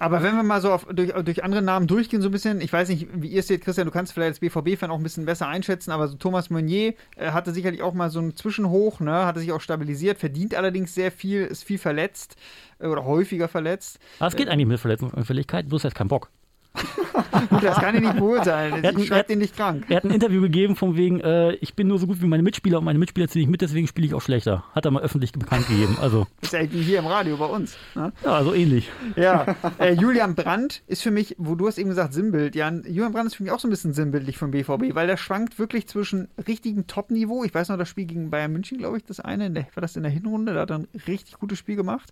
Aber wenn wir mal so auf, durch, durch andere Namen durchgehen, so ein bisschen, ich weiß nicht, wie ihr es seht, Christian, du kannst vielleicht als BVB-Fan auch ein bisschen besser einschätzen, aber so Thomas Meunier äh, hatte sicherlich auch mal so einen Zwischenhoch, ne, hatte sich auch stabilisiert, verdient allerdings sehr viel, ist viel verletzt äh, oder häufiger verletzt. Aber es geht eigentlich mit Verletzungsanfälligkeit, bloß er hat keinen Bock. Gut, das kann ich nicht beurteilen. Er hat- Ich schreibe den nicht krank. Er hat ein Interview gegeben von wegen, äh, ich bin nur so gut wie meine Mitspieler und meine Mitspieler ziehen nicht mit, deswegen spiele ich auch schlechter. Hat er mal öffentlich bekannt gegeben. Also, Ist ja wie hier im Radio bei uns. Ne? ja, so ähnlich. Ja, äh, Julian Brandt ist für mich, wo du hast eben gesagt Sinnbild, Jan, Julian Brandt ist für mich auch so ein bisschen sinnbildlich vom BVB, weil der schwankt wirklich zwischen richtigem Top-Niveau, ich weiß noch, das Spiel gegen Bayern München, glaube ich, das eine, in der, war das in der Hinrunde, da hat er ein richtig gutes Spiel gemacht.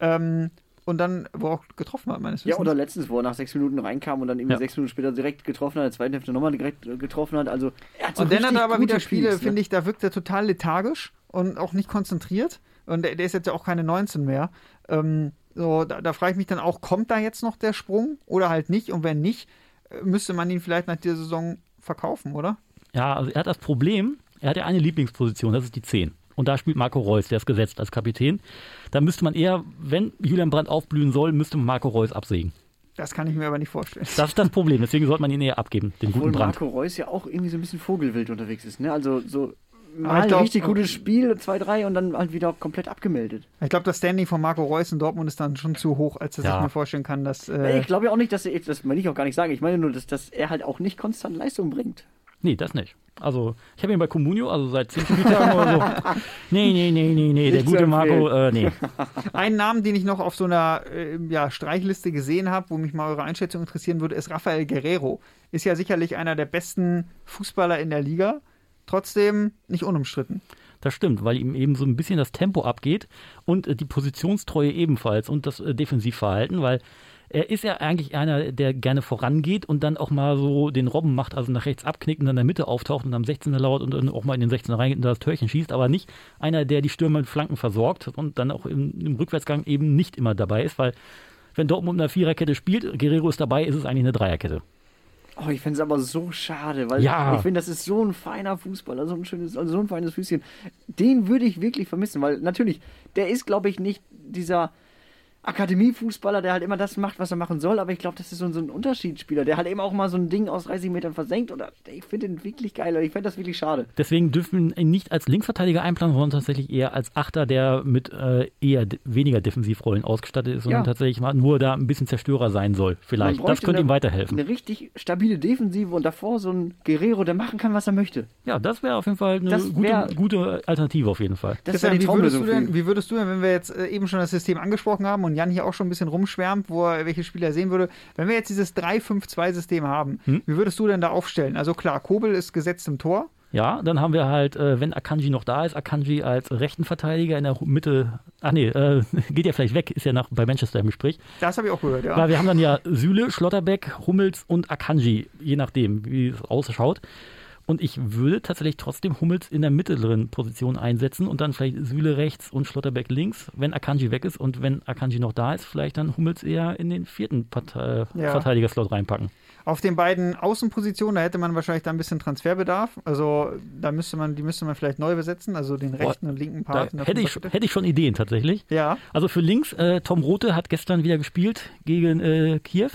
Ähm, und dann, wo er auch getroffen hat, meines Ja, Wissens. oder letztens, wo er nach sechs Minuten reinkam und dann irgendwie Ja. sechs Minuten später direkt getroffen hat, in der zweiten Hälfte nochmal direkt äh, getroffen hat. Also, er hat so und dann hat er aber wieder Spiele, ne? finde ich, da wirkt er total lethargisch und auch nicht konzentriert. Und der, der ist jetzt ja auch keine 19 mehr. Ähm, so, da, da frage ich mich dann auch, kommt da jetzt noch der Sprung oder halt nicht? Und wenn nicht, äh, müsste man ihn vielleicht nach dieser Saison verkaufen, oder? Ja, also er hat das Problem, er hat ja eine Lieblingsposition, das ist die 10. Und da spielt Marco Reus, der ist gesetzt als Kapitän. Da müsste man eher, wenn Julian Brandt aufblühen soll, müsste man Marco Reus absägen. Das kann ich mir aber nicht vorstellen. Das ist das Problem, deswegen sollte man ihn eher abgeben, den Obwohl guten Brandt. Marco Reus ja auch irgendwie so ein bisschen vogelwild unterwegs ist. Ne? Also so mal glaub- richtig gutes Spiel, zwei, drei und dann halt wieder komplett abgemeldet. Ich glaube, das Standing von Marco Reus in Dortmund ist dann schon zu hoch, als dass Ja. ich mir vorstellen kann, dass. Äh, Ich glaube ja auch nicht, dass er, das will ich auch gar nicht sagen. Ich meine nur, dass, dass er halt auch nicht konstant Leistung bringt. Nee, das nicht. Also, ich habe ihn bei Comunio, also seit 10 Spieltagen oder so. Nee, nee, nee, nee, nee, der gute Marco, äh, nee. Einen Namen, den ich noch auf so einer äh, ja, Streichliste gesehen habe, wo mich mal eure Einschätzung interessieren würde, ist Rafael Guerrero. Ist ja sicherlich einer der besten Fußballer in der Liga. Trotzdem nicht unumstritten. Das stimmt, weil ihm eben so ein bisschen das Tempo abgeht und äh, die Positionstreue ebenfalls und das äh, Defensivverhalten, weil er ist ja eigentlich einer, der gerne vorangeht und dann auch mal so den Robben macht, also nach rechts abknickt und dann in der Mitte auftaucht und am 16er lauert und dann auch mal in den 16er reingeht und das Türchen schießt, aber nicht einer, der die Stürmer mit Flanken versorgt und dann auch im, im Rückwärtsgang eben nicht immer dabei ist, weil wenn Dortmund in einer Viererkette spielt, Guerrero ist dabei, ist es eigentlich eine Dreierkette. Oh, ich finde es aber so schade, weil Ja. ich finde, das ist so ein feiner Fußballer, so ein schönes, also so ein feines Füßchen. Den würde ich wirklich vermissen, weil natürlich, der ist, glaube ich, nicht dieser Akademiefußballer, der halt immer das macht, was er machen soll, aber ich glaube, das ist so ein, so ein Unterschiedsspieler, der halt eben auch mal so ein Ding aus 30 Metern versenkt oder ich finde den wirklich geil, oder ich finde das wirklich schade. Deswegen dürfen wir ihn nicht als Linksverteidiger einplanen, sondern tatsächlich eher als Achter, der mit äh, eher weniger Defensivrollen ausgestattet ist, sondern Ja. tatsächlich mal nur da ein bisschen Zerstörer sein soll. Vielleicht. Das könnte ihm eine- weiterhelfen. Eine richtig stabile Defensive und davor so ein Guerrero, der machen kann, was er möchte. Ja, das wäre auf jeden Fall eine Das gute, wär- gute Alternative auf jeden Fall. Das Christian, wäre die wie würdest, denn, wie würdest du denn, wenn wir jetzt äh, eben schon das System angesprochen haben und Jan hier auch schon ein bisschen rumschwärmt, wo er welche Spieler sehen würde, wenn wir jetzt dieses 3-5-2-System haben, Hm? wie würdest du denn da aufstellen? Also klar, Kobel ist gesetzt im Tor. Ja, dann haben wir halt, äh, wenn Akanji noch da ist, Akanji als rechten Verteidiger in der Mitte. Ach nee, äh, geht ja vielleicht weg, ist ja nach, bei Manchester im Gespräch. Das habe ich auch gehört, ja. Weil wir haben dann ja Süle, Schlotterbeck, Hummels und Akanji, je nachdem, wie es ausschaut. Und ich würde tatsächlich trotzdem Hummels in der mittleren Position einsetzen und dann vielleicht Süle rechts und Schlotterbeck links, wenn Akanji weg ist. Und wenn Akanji noch da ist, vielleicht dann Hummels eher in den vierten Partei Ja. Verteidigerslot reinpacken. Auf den beiden Außenpositionen, da hätte man wahrscheinlich da ein bisschen Transferbedarf. Also da müsste man, die müsste man vielleicht neu besetzen, also den Boah, rechten und linken Part. hätte ich, hätte ich schon Ideen tatsächlich. Ja, Also für links, äh, Tom Rote hat gestern wieder gespielt gegen äh, Kiew.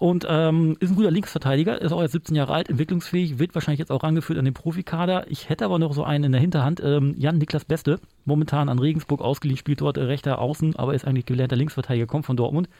Und ähm, ist ein guter Linksverteidiger, ist auch jetzt 17 Jahre alt, entwicklungsfähig, wird wahrscheinlich jetzt auch rangeführt an den Profikader. Ich hätte aber noch so einen in der Hinterhand, ähm, Jan Niklas Beste, momentan an Regensburg ausgeliehen, spielt dort äh, rechter Außen, aber ist eigentlich gelernter Linksverteidiger, kommt von Dortmund.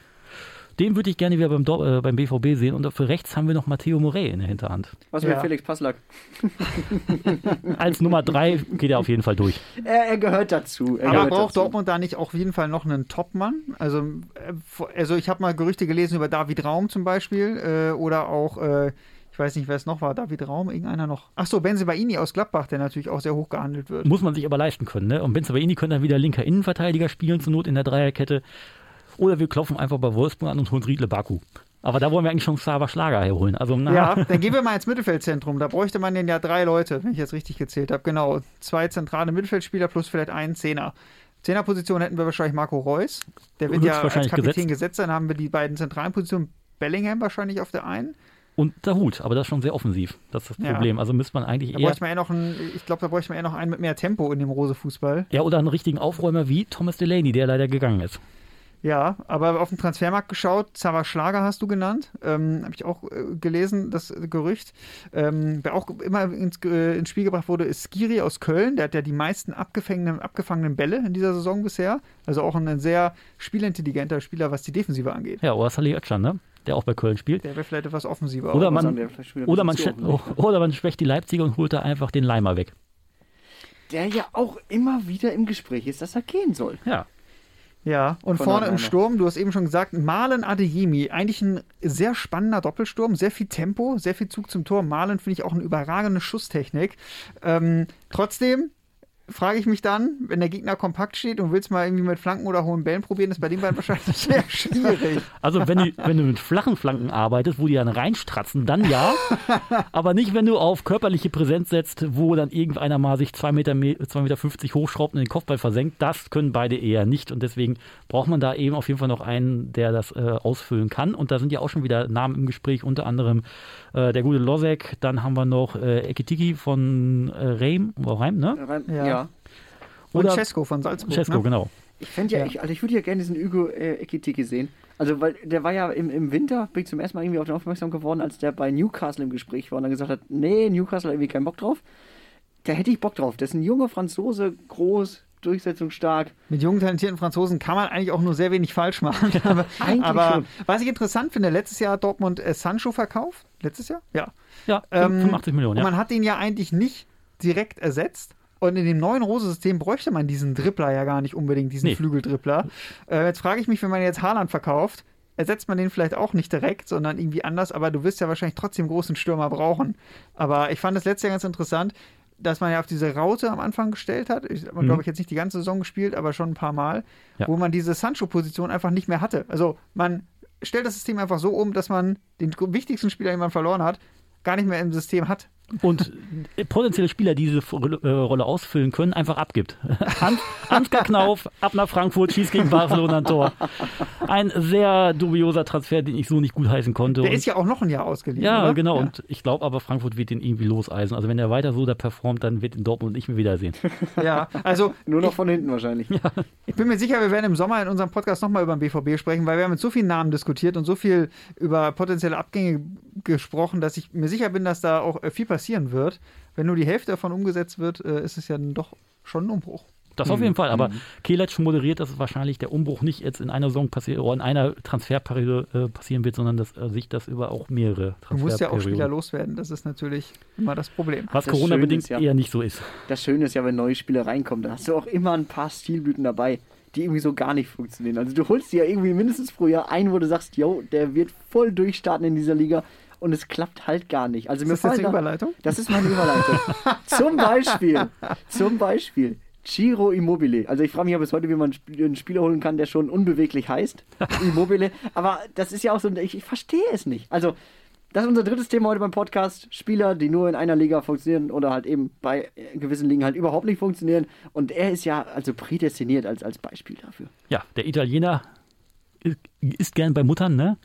Den würde ich gerne wieder beim, äh, beim BVB sehen. Und für rechts haben wir noch Matteo Morey in der Hinterhand. Was mit Ja. Felix Passlack? Als Nummer drei geht er auf jeden Fall durch. Er, er gehört dazu. Er Aber gehört braucht dazu. Dortmund da nicht auf jeden Fall noch einen Topmann? Also, äh, also ich habe mal Gerüchte gelesen über David Raum zum Beispiel äh, oder auch, äh, ich weiß nicht, wer es noch war, David Raum, irgendeiner noch. Ach so, Benzebaini aus Gladbach, der natürlich auch sehr hoch gehandelt wird. Muss man sich aber leisten können. Ne? Und Benzabaini könnte dann wieder linker Innenverteidiger spielen, zur Not in der Dreierkette. Oder wir klopfen einfach bei Wolfsburg an und holen Riedle Baku. Aber da wollen wir eigentlich schon Xaver Schlager herholen. Also, na, Ja, dann gehen wir mal ins Mittelfeldzentrum. Da bräuchte man denn ja drei Leute, wenn ich jetzt richtig gezählt habe. Genau, zwei zentrale Mittelfeldspieler plus vielleicht einen Zehner. Zehnerposition hätten wir wahrscheinlich Marco Reus. Der wird ja als Kapitän gesetzt. Dann haben wir die beiden zentralen Positionen. Bellingham wahrscheinlich auf der einen. Und der Hut, aber das ist schon sehr offensiv. Das ist das Ja. Problem. Also müsste man eigentlich Da eher. man eher noch einen, ich glaube, da bräuchte man eher noch einen mit mehr Tempo in dem Rose-Fußball. Ja, oder einen richtigen Aufräumer wie Thomas Delaney, der leider gegangen ist. Ja, aber auf den Transfermarkt geschaut, Xaver Schlager hast du genannt, ähm, habe ich auch äh, gelesen, das Gerücht. Ähm, wer auch immer ins, äh, ins Spiel gebracht wurde, ist Skiri aus Köln. Der hat ja die meisten abgefangenen, abgefangenen Bälle in dieser Saison bisher. Also auch ein sehr spielintelligenter Spieler, was die Defensive angeht. Ja, oder Salih Özcan, ne? der auch bei Köln spielt. Der wäre vielleicht etwas offensiver. Oder man- Oder man, schwä- oder man schwächt die Leipziger und holt da einfach den Leimer weg. Der ja auch immer wieder im Gespräch ist, dass er gehen soll. Ja. Ja, und Von vorne im. Sturm, du hast eben schon gesagt, Malen Adeyemi, eigentlich ein sehr spannender Doppelsturm, sehr viel Tempo, sehr viel Zug zum Tor. Malen finde ich auch eine überragende Schusstechnik. Ähm, trotzdem frage ich mich dann, wenn der Gegner kompakt steht und willst mal irgendwie mit Flanken oder hohen Bällen probieren, ist bei dem beiden wahrscheinlich sehr schwierig. Also wenn du, wenn du mit flachen Flanken arbeitest, wo die dann reinstratzen, dann ja. aber nicht, wenn du auf körperliche Präsenz setzt, wo dann irgendeiner mal sich 2,50 Meter, 2,50 Meter hochschraubt und den Kopfball versenkt. Das können beide eher nicht. Und deswegen braucht man da eben auf jeden Fall noch einen, der das äh, ausfüllen kann. Und da sind ja auch schon wieder Namen im Gespräch, unter anderem äh, der gute Losek. Dann haben wir noch äh, Ekitiki von äh, Reim, Reim, ne? Rein- Ja. Ja. Und Oder- Cesco von Salzburg. Cesco, ne? genau. Ich fände ja, Ja. Ich, also ich würde ja gerne diesen Hugo äh, Ekitike sehen. Also, weil der war ja im, im Winter, bin ich zum ersten Mal irgendwie auf den aufmerksam geworden, als der bei Newcastle im Gespräch war und dann gesagt hat, nee, Newcastle hat irgendwie keinen Bock drauf. Da hätte ich Bock drauf. Das ist ein junger Franzose, groß, durchsetzungsstark. Mit jungen, talentierten Franzosen kann man eigentlich auch nur sehr wenig falsch machen. aber Eigentlich aber schon. was ich interessant finde, letztes Jahr hat Dortmund äh, Sancho verkauft. Letztes Jahr? Ja. Ja, Ähm, 85 Millionen, Und ja. man hat den ja eigentlich nicht direkt ersetzt. Und in dem neuen Rose-System bräuchte man diesen Dribbler ja gar nicht unbedingt, diesen Nee. Flügeldribbler. Äh, jetzt frage ich mich, wenn man jetzt Haaland verkauft, ersetzt man den vielleicht auch nicht direkt, sondern irgendwie anders. Aber du wirst ja wahrscheinlich trotzdem großen Stürmer brauchen. Aber ich fand das letzte Jahr ganz interessant, dass man ja auf diese Raute am Anfang gestellt hat. Ich habe, Mhm. glaube ich, jetzt nicht die ganze Saison gespielt, aber schon ein paar Mal, Ja. wo man diese Sancho-Position einfach nicht mehr hatte. Also man stellt das System einfach so um, dass man den wichtigsten Spieler, den man verloren hat, gar nicht mehr im System hat. Und potenzielle Spieler, die diese Rolle, äh, ausfüllen können, einfach abgibt. Hans, Ansgar Knauf, ab nach Frankfurt, schießt gegen Barcelona ein Tor. Ein sehr dubioser Transfer, den ich so nicht gut heißen konnte. Der Und- ist ja auch noch ein Jahr ausgeliehen. ja, oder? genau. Ja. Und ich glaube aber, Frankfurt wird den irgendwie loseisen. Also wenn er weiter so da performt, dann wird ihn Dortmund nicht mehr wiedersehen. Ja, also Nur noch ich, von hinten wahrscheinlich. ich bin mir sicher, wir werden im Sommer in unserem Podcast nochmal über den BVB sprechen, weil wir haben mit so vielen Namen diskutiert und so viel über potenzielle Abgänge gesprochen, dass ich mir sicher bin, dass da auch äh, viel passieren wird. Wenn nur die Hälfte davon umgesetzt wird, äh, ist es ja dann doch schon ein Umbruch. Das auf jeden Fall. Aber Kelec moderiert, dass wahrscheinlich der Umbruch nicht jetzt in einer Saison passiert oder in einer Transferperiode äh, passieren wird, sondern dass äh, sich das über auch mehrere Du musst ja auch Spieler Transferperioden. loswerden, das ist natürlich immer das Problem. Was Das Corona-bedingt Schöne ist ja- eher nicht so ist. Das Schöne ist ja, wenn neue Spieler reinkommen, dann hast du auch immer ein paar Stilblüten dabei, die irgendwie so gar nicht funktionieren. Also du holst dir ja irgendwie mindestens pro Jahr einen, wo du sagst, yo, der wird voll durchstarten in dieser Liga und es klappt halt gar nicht. Also mir Ist das jetzt da- Überleitung? Das ist meine Überleitung. zum Beispiel, zum Beispiel Ciro Immobile. Also ich frage mich ja bis heute, wie man einen Spieler holen kann, der schon unbeweglich heißt. Immobile. Aber das ist ja auch so, ein- ich, ich verstehe es nicht. Also das ist unser drittes Thema heute beim Podcast. Spieler, die nur in einer Liga funktionieren oder halt eben bei äh, gewissen Ligen halt überhaupt nicht funktionieren. Und er ist ja also prädestiniert als, als Beispiel dafür. Ja, der Italiener ist, ist gern bei Muttern, ne?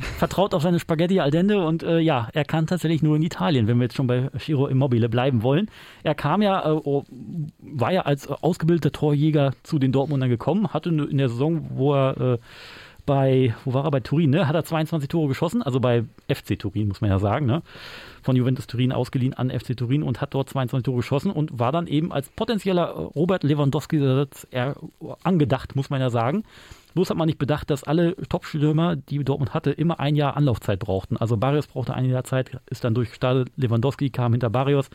Vertraut auf seine Spaghetti al dente und äh, ja, er kann tatsächlich nur in Italien, wenn wir jetzt schon bei Giro Immobile bleiben wollen. Er kam ja, äh, oh, war ja als ausgebildeter Torjäger zu den Dortmundern gekommen, hatte in der Saison, wo er äh, bei, wo war er, bei Turin, ne? Hat er 22 Tore geschossen, also bei FC Turin, muss man ja sagen, ne? Von Juventus Turin ausgeliehen an FC Turin und hat dort 22 Tore geschossen und war dann eben als potenzieller Robert Lewandowski angedacht, muss man ja sagen. Bloß hat man nicht bedacht, dass alle Top-Stürmer, die Dortmund hatte, immer ein Jahr Anlaufzeit brauchten. Also Barrios brauchte ein Jahr Zeit, ist dann durchgestartet. Lewandowski kam hinter Barrios.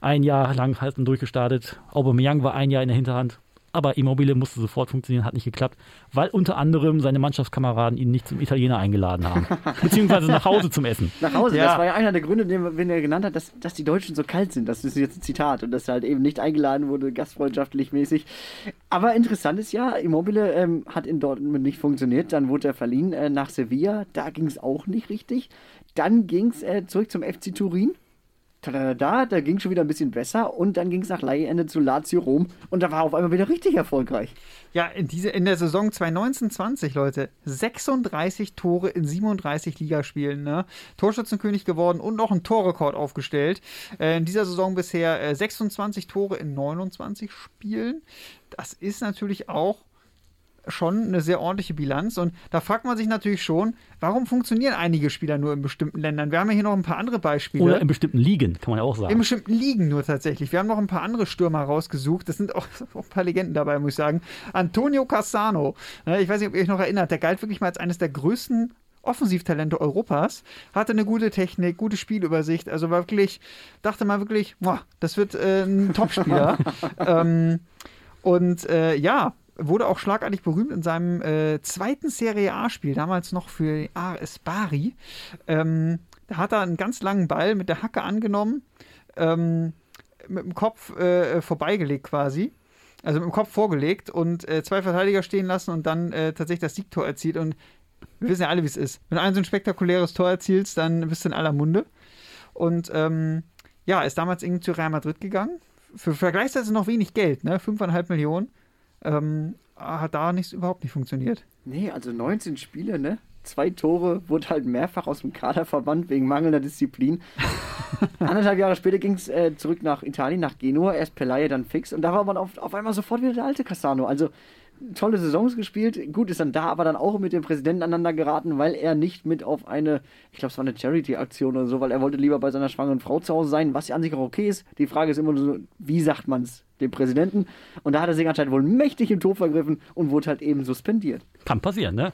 Ein Jahr lang dann durchgestartet. Aubameyang war ein Jahr in der Hinterhand. Aber Immobile musste sofort funktionieren, hat nicht geklappt, weil unter anderem seine Mannschaftskameraden ihn nicht zum Italiener eingeladen haben. Beziehungsweise nach Hause zum Essen. Nach Hause, ja. das war ja einer der Gründe, den, er genannt hat, dass, dass die Deutschen so kalt sind. Das ist jetzt ein Zitat und dass er halt eben nicht eingeladen wurde, gastfreundschaftlich mäßig. Aber interessant ist ja, Immobile ähm, hat in Dortmund nicht funktioniert. Dann wurde er verliehen äh, nach Sevilla. Da ging es auch nicht richtig. Dann ging es äh, zurück zum FC Turin da, da ging schon wieder ein bisschen besser und dann ging es nach Leihende zu Lazio Rom und da war auf einmal wieder richtig erfolgreich. Ja, in, diese, in der Saison 2019-20, Leute, 36 Tore in 37 Ligaspielen, ne? Torschützenkönig geworden und noch einen Torrekord aufgestellt. Äh, in dieser Saison bisher äh, 26 Tore in 29 Spielen. Das ist natürlich auch schon eine sehr ordentliche Bilanz. Und da fragt man sich natürlich schon, warum funktionieren einige Spieler nur in bestimmten Ländern? Wir haben ja hier noch ein paar andere Beispiele. Oder in bestimmten Ligen, kann man ja auch sagen. In bestimmten Ligen nur tatsächlich. Wir haben noch ein paar andere Stürmer rausgesucht. Das sind auch, auch ein paar Legenden dabei, muss ich sagen. Antonio Cassano. Ne, ich weiß nicht, ob ihr euch noch erinnert. Der galt wirklich mal als eines der größten Offensivtalente Europas, hatte eine gute Technik, gute Spielübersicht, also war wirklich, dachte mal wirklich, boah, das wird äh, ein Topspieler. ähm, und äh, ja, wurde auch schlagartig berühmt in seinem äh, zweiten Serie A-Spiel, damals noch für AS Bari. Ähm, da hat er einen ganz langen Ball mit der Hacke angenommen, ähm, mit dem Kopf äh, vorbeigelegt quasi. Also mit dem Kopf vorgelegt und äh, zwei Verteidiger stehen lassen und dann äh, tatsächlich das Siegtor erzielt. Und wir wissen ja alle, wie es ist. Wenn du ein so ein spektakuläres Tor erzielst, dann bist du in aller Munde. Und ähm, ja, ist damals irgendwie zu Real Madrid gegangen. Für vergleichsweise noch wenig Geld, ne? 5,5 Millionen ähm, hat da nichts überhaupt nicht funktioniert. Nee, also 19 Spiele, ne? Zwei Tore, wurde halt mehrfach aus dem Kader verbannt wegen mangelnder Disziplin. Anderthalb Jahre später ging es äh, zurück nach Italien, nach Genua, erst Pelaye, dann Fix und da war man auf, auf einmal sofort wieder der alte Castano. Also tolle Saisons gespielt. Gut, ist dann da aber dann auch mit dem Präsidenten aneinander geraten, weil er nicht mit auf eine, ich glaube, es war eine Charity-Aktion oder so, weil er wollte lieber bei seiner schwangeren Frau zu Hause sein, was ja an sich auch okay ist. Die Frage ist immer so, wie sagt man es dem Präsidenten? Und da hat er sich anscheinend wohl mächtig im Tod vergriffen und wurde halt eben suspendiert. Kann passieren, ne?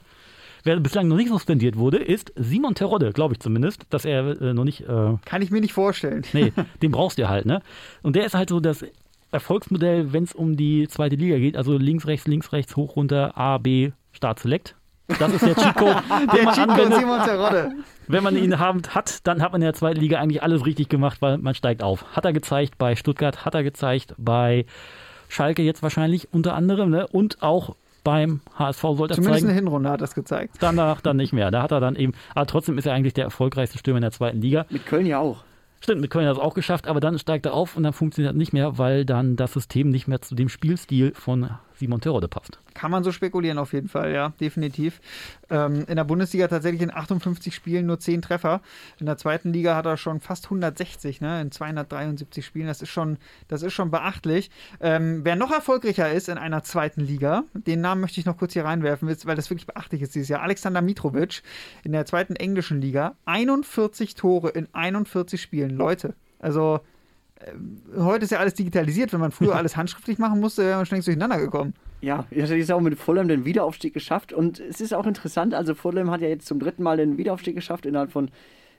Wer bislang noch nicht suspendiert wurde, ist Simon Terodde, glaube ich zumindest, dass er äh, noch nicht. Äh, Kann ich mir nicht vorstellen. Nee, den brauchst du halt, ne? Und der ist halt so das Erfolgsmodell, wenn es um die zweite Liga geht, also links, rechts, links, rechts, hoch, runter, A, B, Start, Select. Das ist der Chico. der Chico Simon Terodde. Wenn man ihn haben, hat, dann hat man in der zweiten Liga eigentlich alles richtig gemacht, weil man steigt auf. Hat er gezeigt bei Stuttgart, hat er gezeigt bei Schalke jetzt wahrscheinlich unter anderem ne? und auch beim HSV sollte er Zumindest zeigen. eine Hinrunde hat er es gezeigt. Danach dann nicht mehr. Da hat er dann eben, aber trotzdem ist er eigentlich der erfolgreichste Stürmer in der zweiten Liga. Mit Köln ja auch. Stimmt, mit Köln hat es auch geschafft, aber dann steigt er auf und dann funktioniert nicht mehr, weil dann das System nicht mehr zu dem Spielstil von Simon Terodde passt. Kann man so spekulieren auf jeden Fall, ja, definitiv. Ähm, in der Bundesliga tatsächlich in 58 Spielen nur 10 Treffer. In der zweiten Liga hat er schon fast 160, ne, in 273 Spielen. Das ist schon, das ist schon beachtlich. Ähm, wer noch erfolgreicher ist in einer zweiten Liga, den Namen möchte ich noch kurz hier reinwerfen, weil das wirklich beachtlich ist dieses Jahr. Alexander Mitrovic in der zweiten englischen Liga. 41 Tore in 41 Spielen. Leute, also heute ist ja alles digitalisiert. Wenn man früher alles handschriftlich machen musste, wäre man schon längst durcheinander gekommen. Ja, jetzt hat es auch mit Fulham den Wiederaufstieg geschafft. Und es ist auch interessant, also Fulham hat ja jetzt zum dritten Mal den Wiederaufstieg geschafft innerhalb von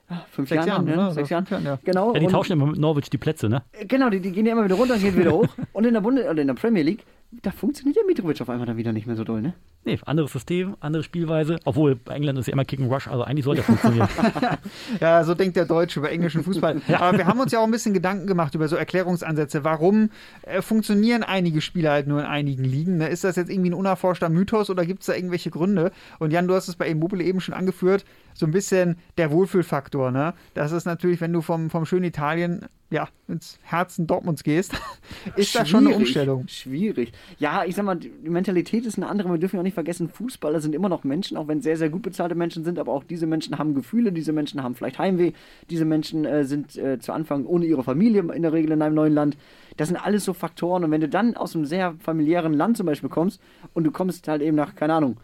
ah, fünf Sechs Jahren. Jahren ne? Sechs Jahren. Jahren ja. Genau. Ja, die tauschen immer mit Norwich die Plätze, ne? Genau, die, die gehen ja immer wieder runter und gehen wieder hoch. Und in der, Bundes oder in der Premier League da funktioniert der Mitrovic auf einmal dann wieder nicht mehr so doll, ne? Nee, anderes System, andere Spielweise. Obwohl bei England ist ja immer Kick and Rush, also eigentlich sollte er funktionieren. ja, so denkt der Deutsche über englischen Fußball. ja. Aber wir haben uns ja auch ein bisschen Gedanken gemacht über so Erklärungsansätze. Warum äh, funktionieren einige Spiele halt nur in einigen Ligen? Ne? Ist das jetzt irgendwie ein unerforschter Mythos oder gibt es da irgendwelche Gründe? Und Jan, du hast es bei Immobile eben schon angeführt, so ein bisschen der Wohlfühlfaktor. Ne? Das ist natürlich, wenn du vom, vom schönen Italien ja, ins Herzen Dortmunds gehst, ist das schon eine Umstellung. Schwierig. Ja, ich sag mal, die Mentalität ist eine andere. Wir dürfen ja auch nicht vergessen, Fußballer sind immer noch Menschen, auch wenn sehr, sehr gut bezahlte Menschen sind, aber auch diese Menschen haben Gefühle, diese Menschen haben vielleicht Heimweh, diese Menschen äh, sind äh, zu Anfang ohne ihre Familie in der Regel in einem neuen Land. Das sind alles so Faktoren. Und wenn du dann aus einem sehr familiären Land zum Beispiel kommst und du kommst halt eben nach, keine Ahnung,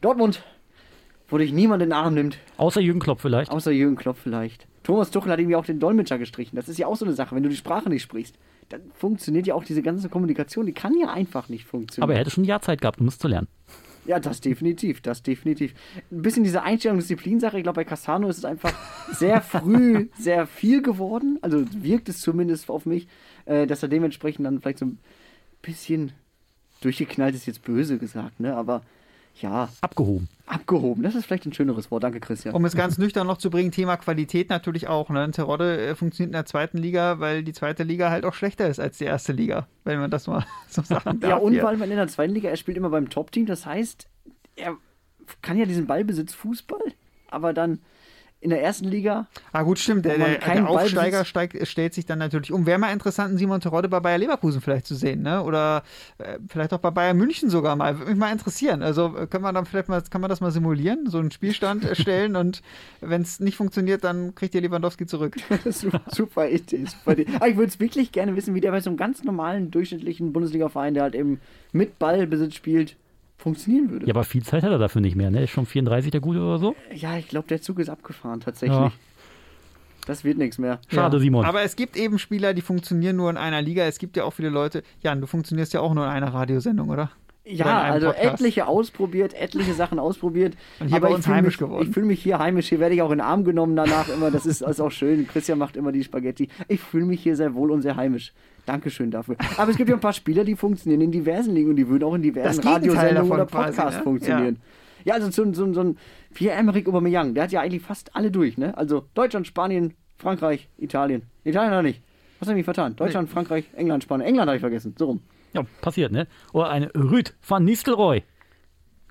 Dortmund, wo dich niemand in den Arm nimmt, Außer Jürgen Klopp vielleicht. außer Jürgen Klopp vielleicht. Thomas Tuchel hat irgendwie auch den Dolmetscher gestrichen. Das ist ja auch so eine Sache. Wenn du die Sprache nicht sprichst, dann funktioniert ja auch diese ganze Kommunikation. Die kann ja einfach nicht funktionieren. Aber er hätte schon ein Jahr Zeit gehabt, um es zu lernen. Ja, das definitiv, das definitiv. Ein bisschen diese Einstellung-Disziplin-Sache, ich glaube, bei Castano ist es einfach sehr früh sehr viel geworden. Also wirkt es zumindest auf mich, äh, dass er dementsprechend dann vielleicht so ein bisschen durchgeknallt ist, jetzt böse gesagt, ne? Aber ja, Abgehoben. abgehoben. Das ist vielleicht ein schöneres Wort. Danke, Christian. Um es ganz nüchtern noch zu bringen, Thema Qualität natürlich auch. Ne? Terodde äh, funktioniert in der zweiten Liga, weil die zweite Liga halt auch schlechter ist als die erste Liga, wenn man das mal so sagen darf. Ja, und hier. weil man in der zweiten Liga, er spielt immer beim Top-Team. Das heißt, er kann ja diesen Ballbesitz Fußball, aber dann in der ersten Liga Ah, gut, stimmt. Der, der, der Aufsteiger steigt, stellt sich dann natürlich um. Wäre mal interessant, einen Simon Terodde bei Bayer Leverkusen vielleicht zu sehen, ne? Oder äh, vielleicht auch bei Bayern München sogar mal. Würde mich mal interessieren. Also äh, können wir dann vielleicht mal, kann man das mal simulieren, so einen Spielstand erstellen und wenn es nicht funktioniert, dann kriegt ihr Lewandowski zurück. Super, super Idee. Super Idee. Aber ich würde es wirklich gerne wissen, wie der bei so einem ganz normalen, durchschnittlichen Bundesliga-Verein, der halt eben mit Ballbesitz spielt, funktionieren würde. Ja, aber viel Zeit hat er dafür nicht mehr. Ne? Ist schon 34 der Gute oder so. Ja, ich glaube, der Zug ist abgefahren, tatsächlich. Ja. Das wird nichts mehr. Schade, Ja. Simon. Aber es gibt eben Spieler, die funktionieren nur in einer Liga. Es gibt ja auch viele Leute. Jan, du funktionierst ja auch nur in einer Radiosendung, oder? Ja, also Podcast. etliche ausprobiert, etliche Sachen ausprobiert. Und hier aber bei ich uns heimisch mich, geworden. Ich fühle mich hier heimisch. Hier werde ich auch in den Arm genommen danach immer. Das ist, ist auch schön. Christian macht immer die Spaghetti. Ich fühle mich hier sehr wohl und sehr heimisch. Dankeschön dafür. Aber es gibt ja ein paar Spieler, die funktionieren in diversen Ligen und die würden auch in diversen Radiosendungen oder quasi, Podcasts ne? funktionieren. Ja, also so, so, so ein Pierre-Emerick Aubameyang, der hat ja eigentlich fast alle durch, ne? Also Deutschland, Spanien, Frankreich, Italien. Italien noch nicht. Was habe ich vertan? Deutschland, Frankreich, England, Spanien. England habe ich vergessen. So rum. Ja, passiert, ne? Oder eine Rüd van Nistelrooy.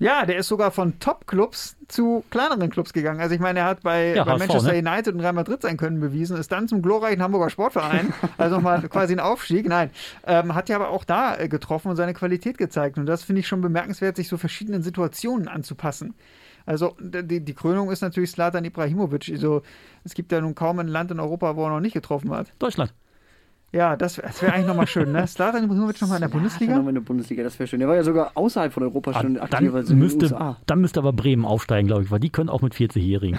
Ja, der ist sogar von Top-Clubs zu kleineren Clubs gegangen. Also ich meine, er hat bei, Ja, bei HSV, Manchester ne? United und Real Madrid sein Können bewiesen, ist dann zum glorreichen Hamburger Sportverein, also nochmal quasi ein Aufstieg. Nein, ähm, hat ja aber auch da äh, getroffen und seine Qualität gezeigt. Und das finde ich schon bemerkenswert, sich so verschiedenen Situationen anzupassen. Also die, die Krönung ist natürlich Slatan Ibrahimovic. Also, es gibt ja nun kaum ein Land in Europa, wo er noch nicht getroffen hat. Deutschland. Ja, das, das wäre eigentlich nochmal schön, ne? Slatan Ibrahimovic nochmal in der Ja, Bundesliga? nochmal in der Bundesliga, das wäre schön. Der war ja sogar außerhalb von Europa schon Ah, aktiv, dann, also müsste, dann müsste aber Bremen aufsteigen, glaube ich, weil die können auch mit 40-Jährigen.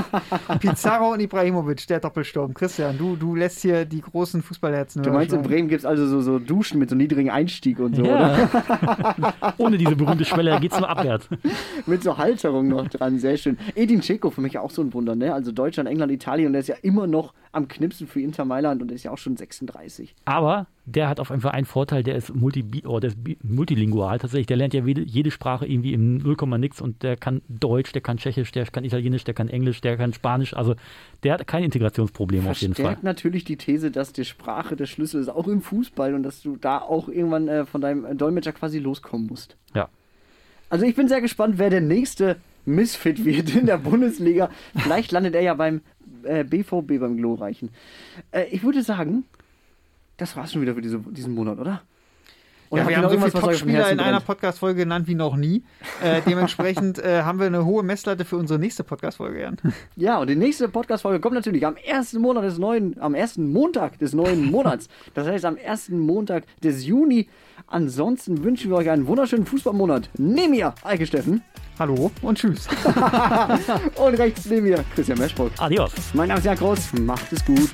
Pizarro und Ibrahimovic, der Doppelsturm. Christian, du, du lässt hier die großen Fußballherzen. Du meinst, in. Bremen gibt es also so, so Duschen mit so niedrigen Einstieg und so, oder? Ja. Ohne diese berühmte Schwelle geht es nur abwärts. Mit so Halterung noch dran, sehr schön. Edin Dzeko für mich auch so ein Wunder, ne? Also Deutschland, England, Italien, und der ist ja immer noch am Knipsen für Inter Mailand und der ist ja auch schon 36. Aber der hat auf jeden Fall einen Vorteil, der ist, multi oh, der ist multilingual tatsächlich. Der lernt ja jede, Sprache irgendwie im 0, nix und der kann Deutsch, der kann Tschechisch, der kann Italienisch, der kann Englisch, der kann Spanisch. Also der hat kein Integrationsproblem auf jeden Fall. Verstärkt natürlich die These, dass die Sprache der Schlüssel ist, auch im Fußball und dass du da auch irgendwann äh, von deinem Dolmetscher quasi loskommen musst. Ja. Also ich bin sehr gespannt, wer der nächste Misfit wird in der Bundesliga. Vielleicht landet er ja beim äh, BVB beim Glorreichen. Äh, ich würde sagen, das war's schon wieder für diese, diesen Monat, oder? Oder Ja, wir haben noch so viele Top-Spieler in einer? Podcast-Folge genannt wie noch nie. Äh, dementsprechend äh, haben wir eine hohe Messlatte für unsere nächste Podcast-Folge, Jan. Ja, und die nächste Podcast-Folge kommt natürlich am ersten Monat des neuen, am ersten Montag des neuen Monats. Das heißt am ersten Montag des Juni. Ansonsten wünschen wir euch einen wunderschönen Fußballmonat. Neben mir, Eike Steffen. Hallo und tschüss. Und rechts neben mir, Christian Meschbrock. Adios. Mein Name ist Jan Groß. Macht es gut.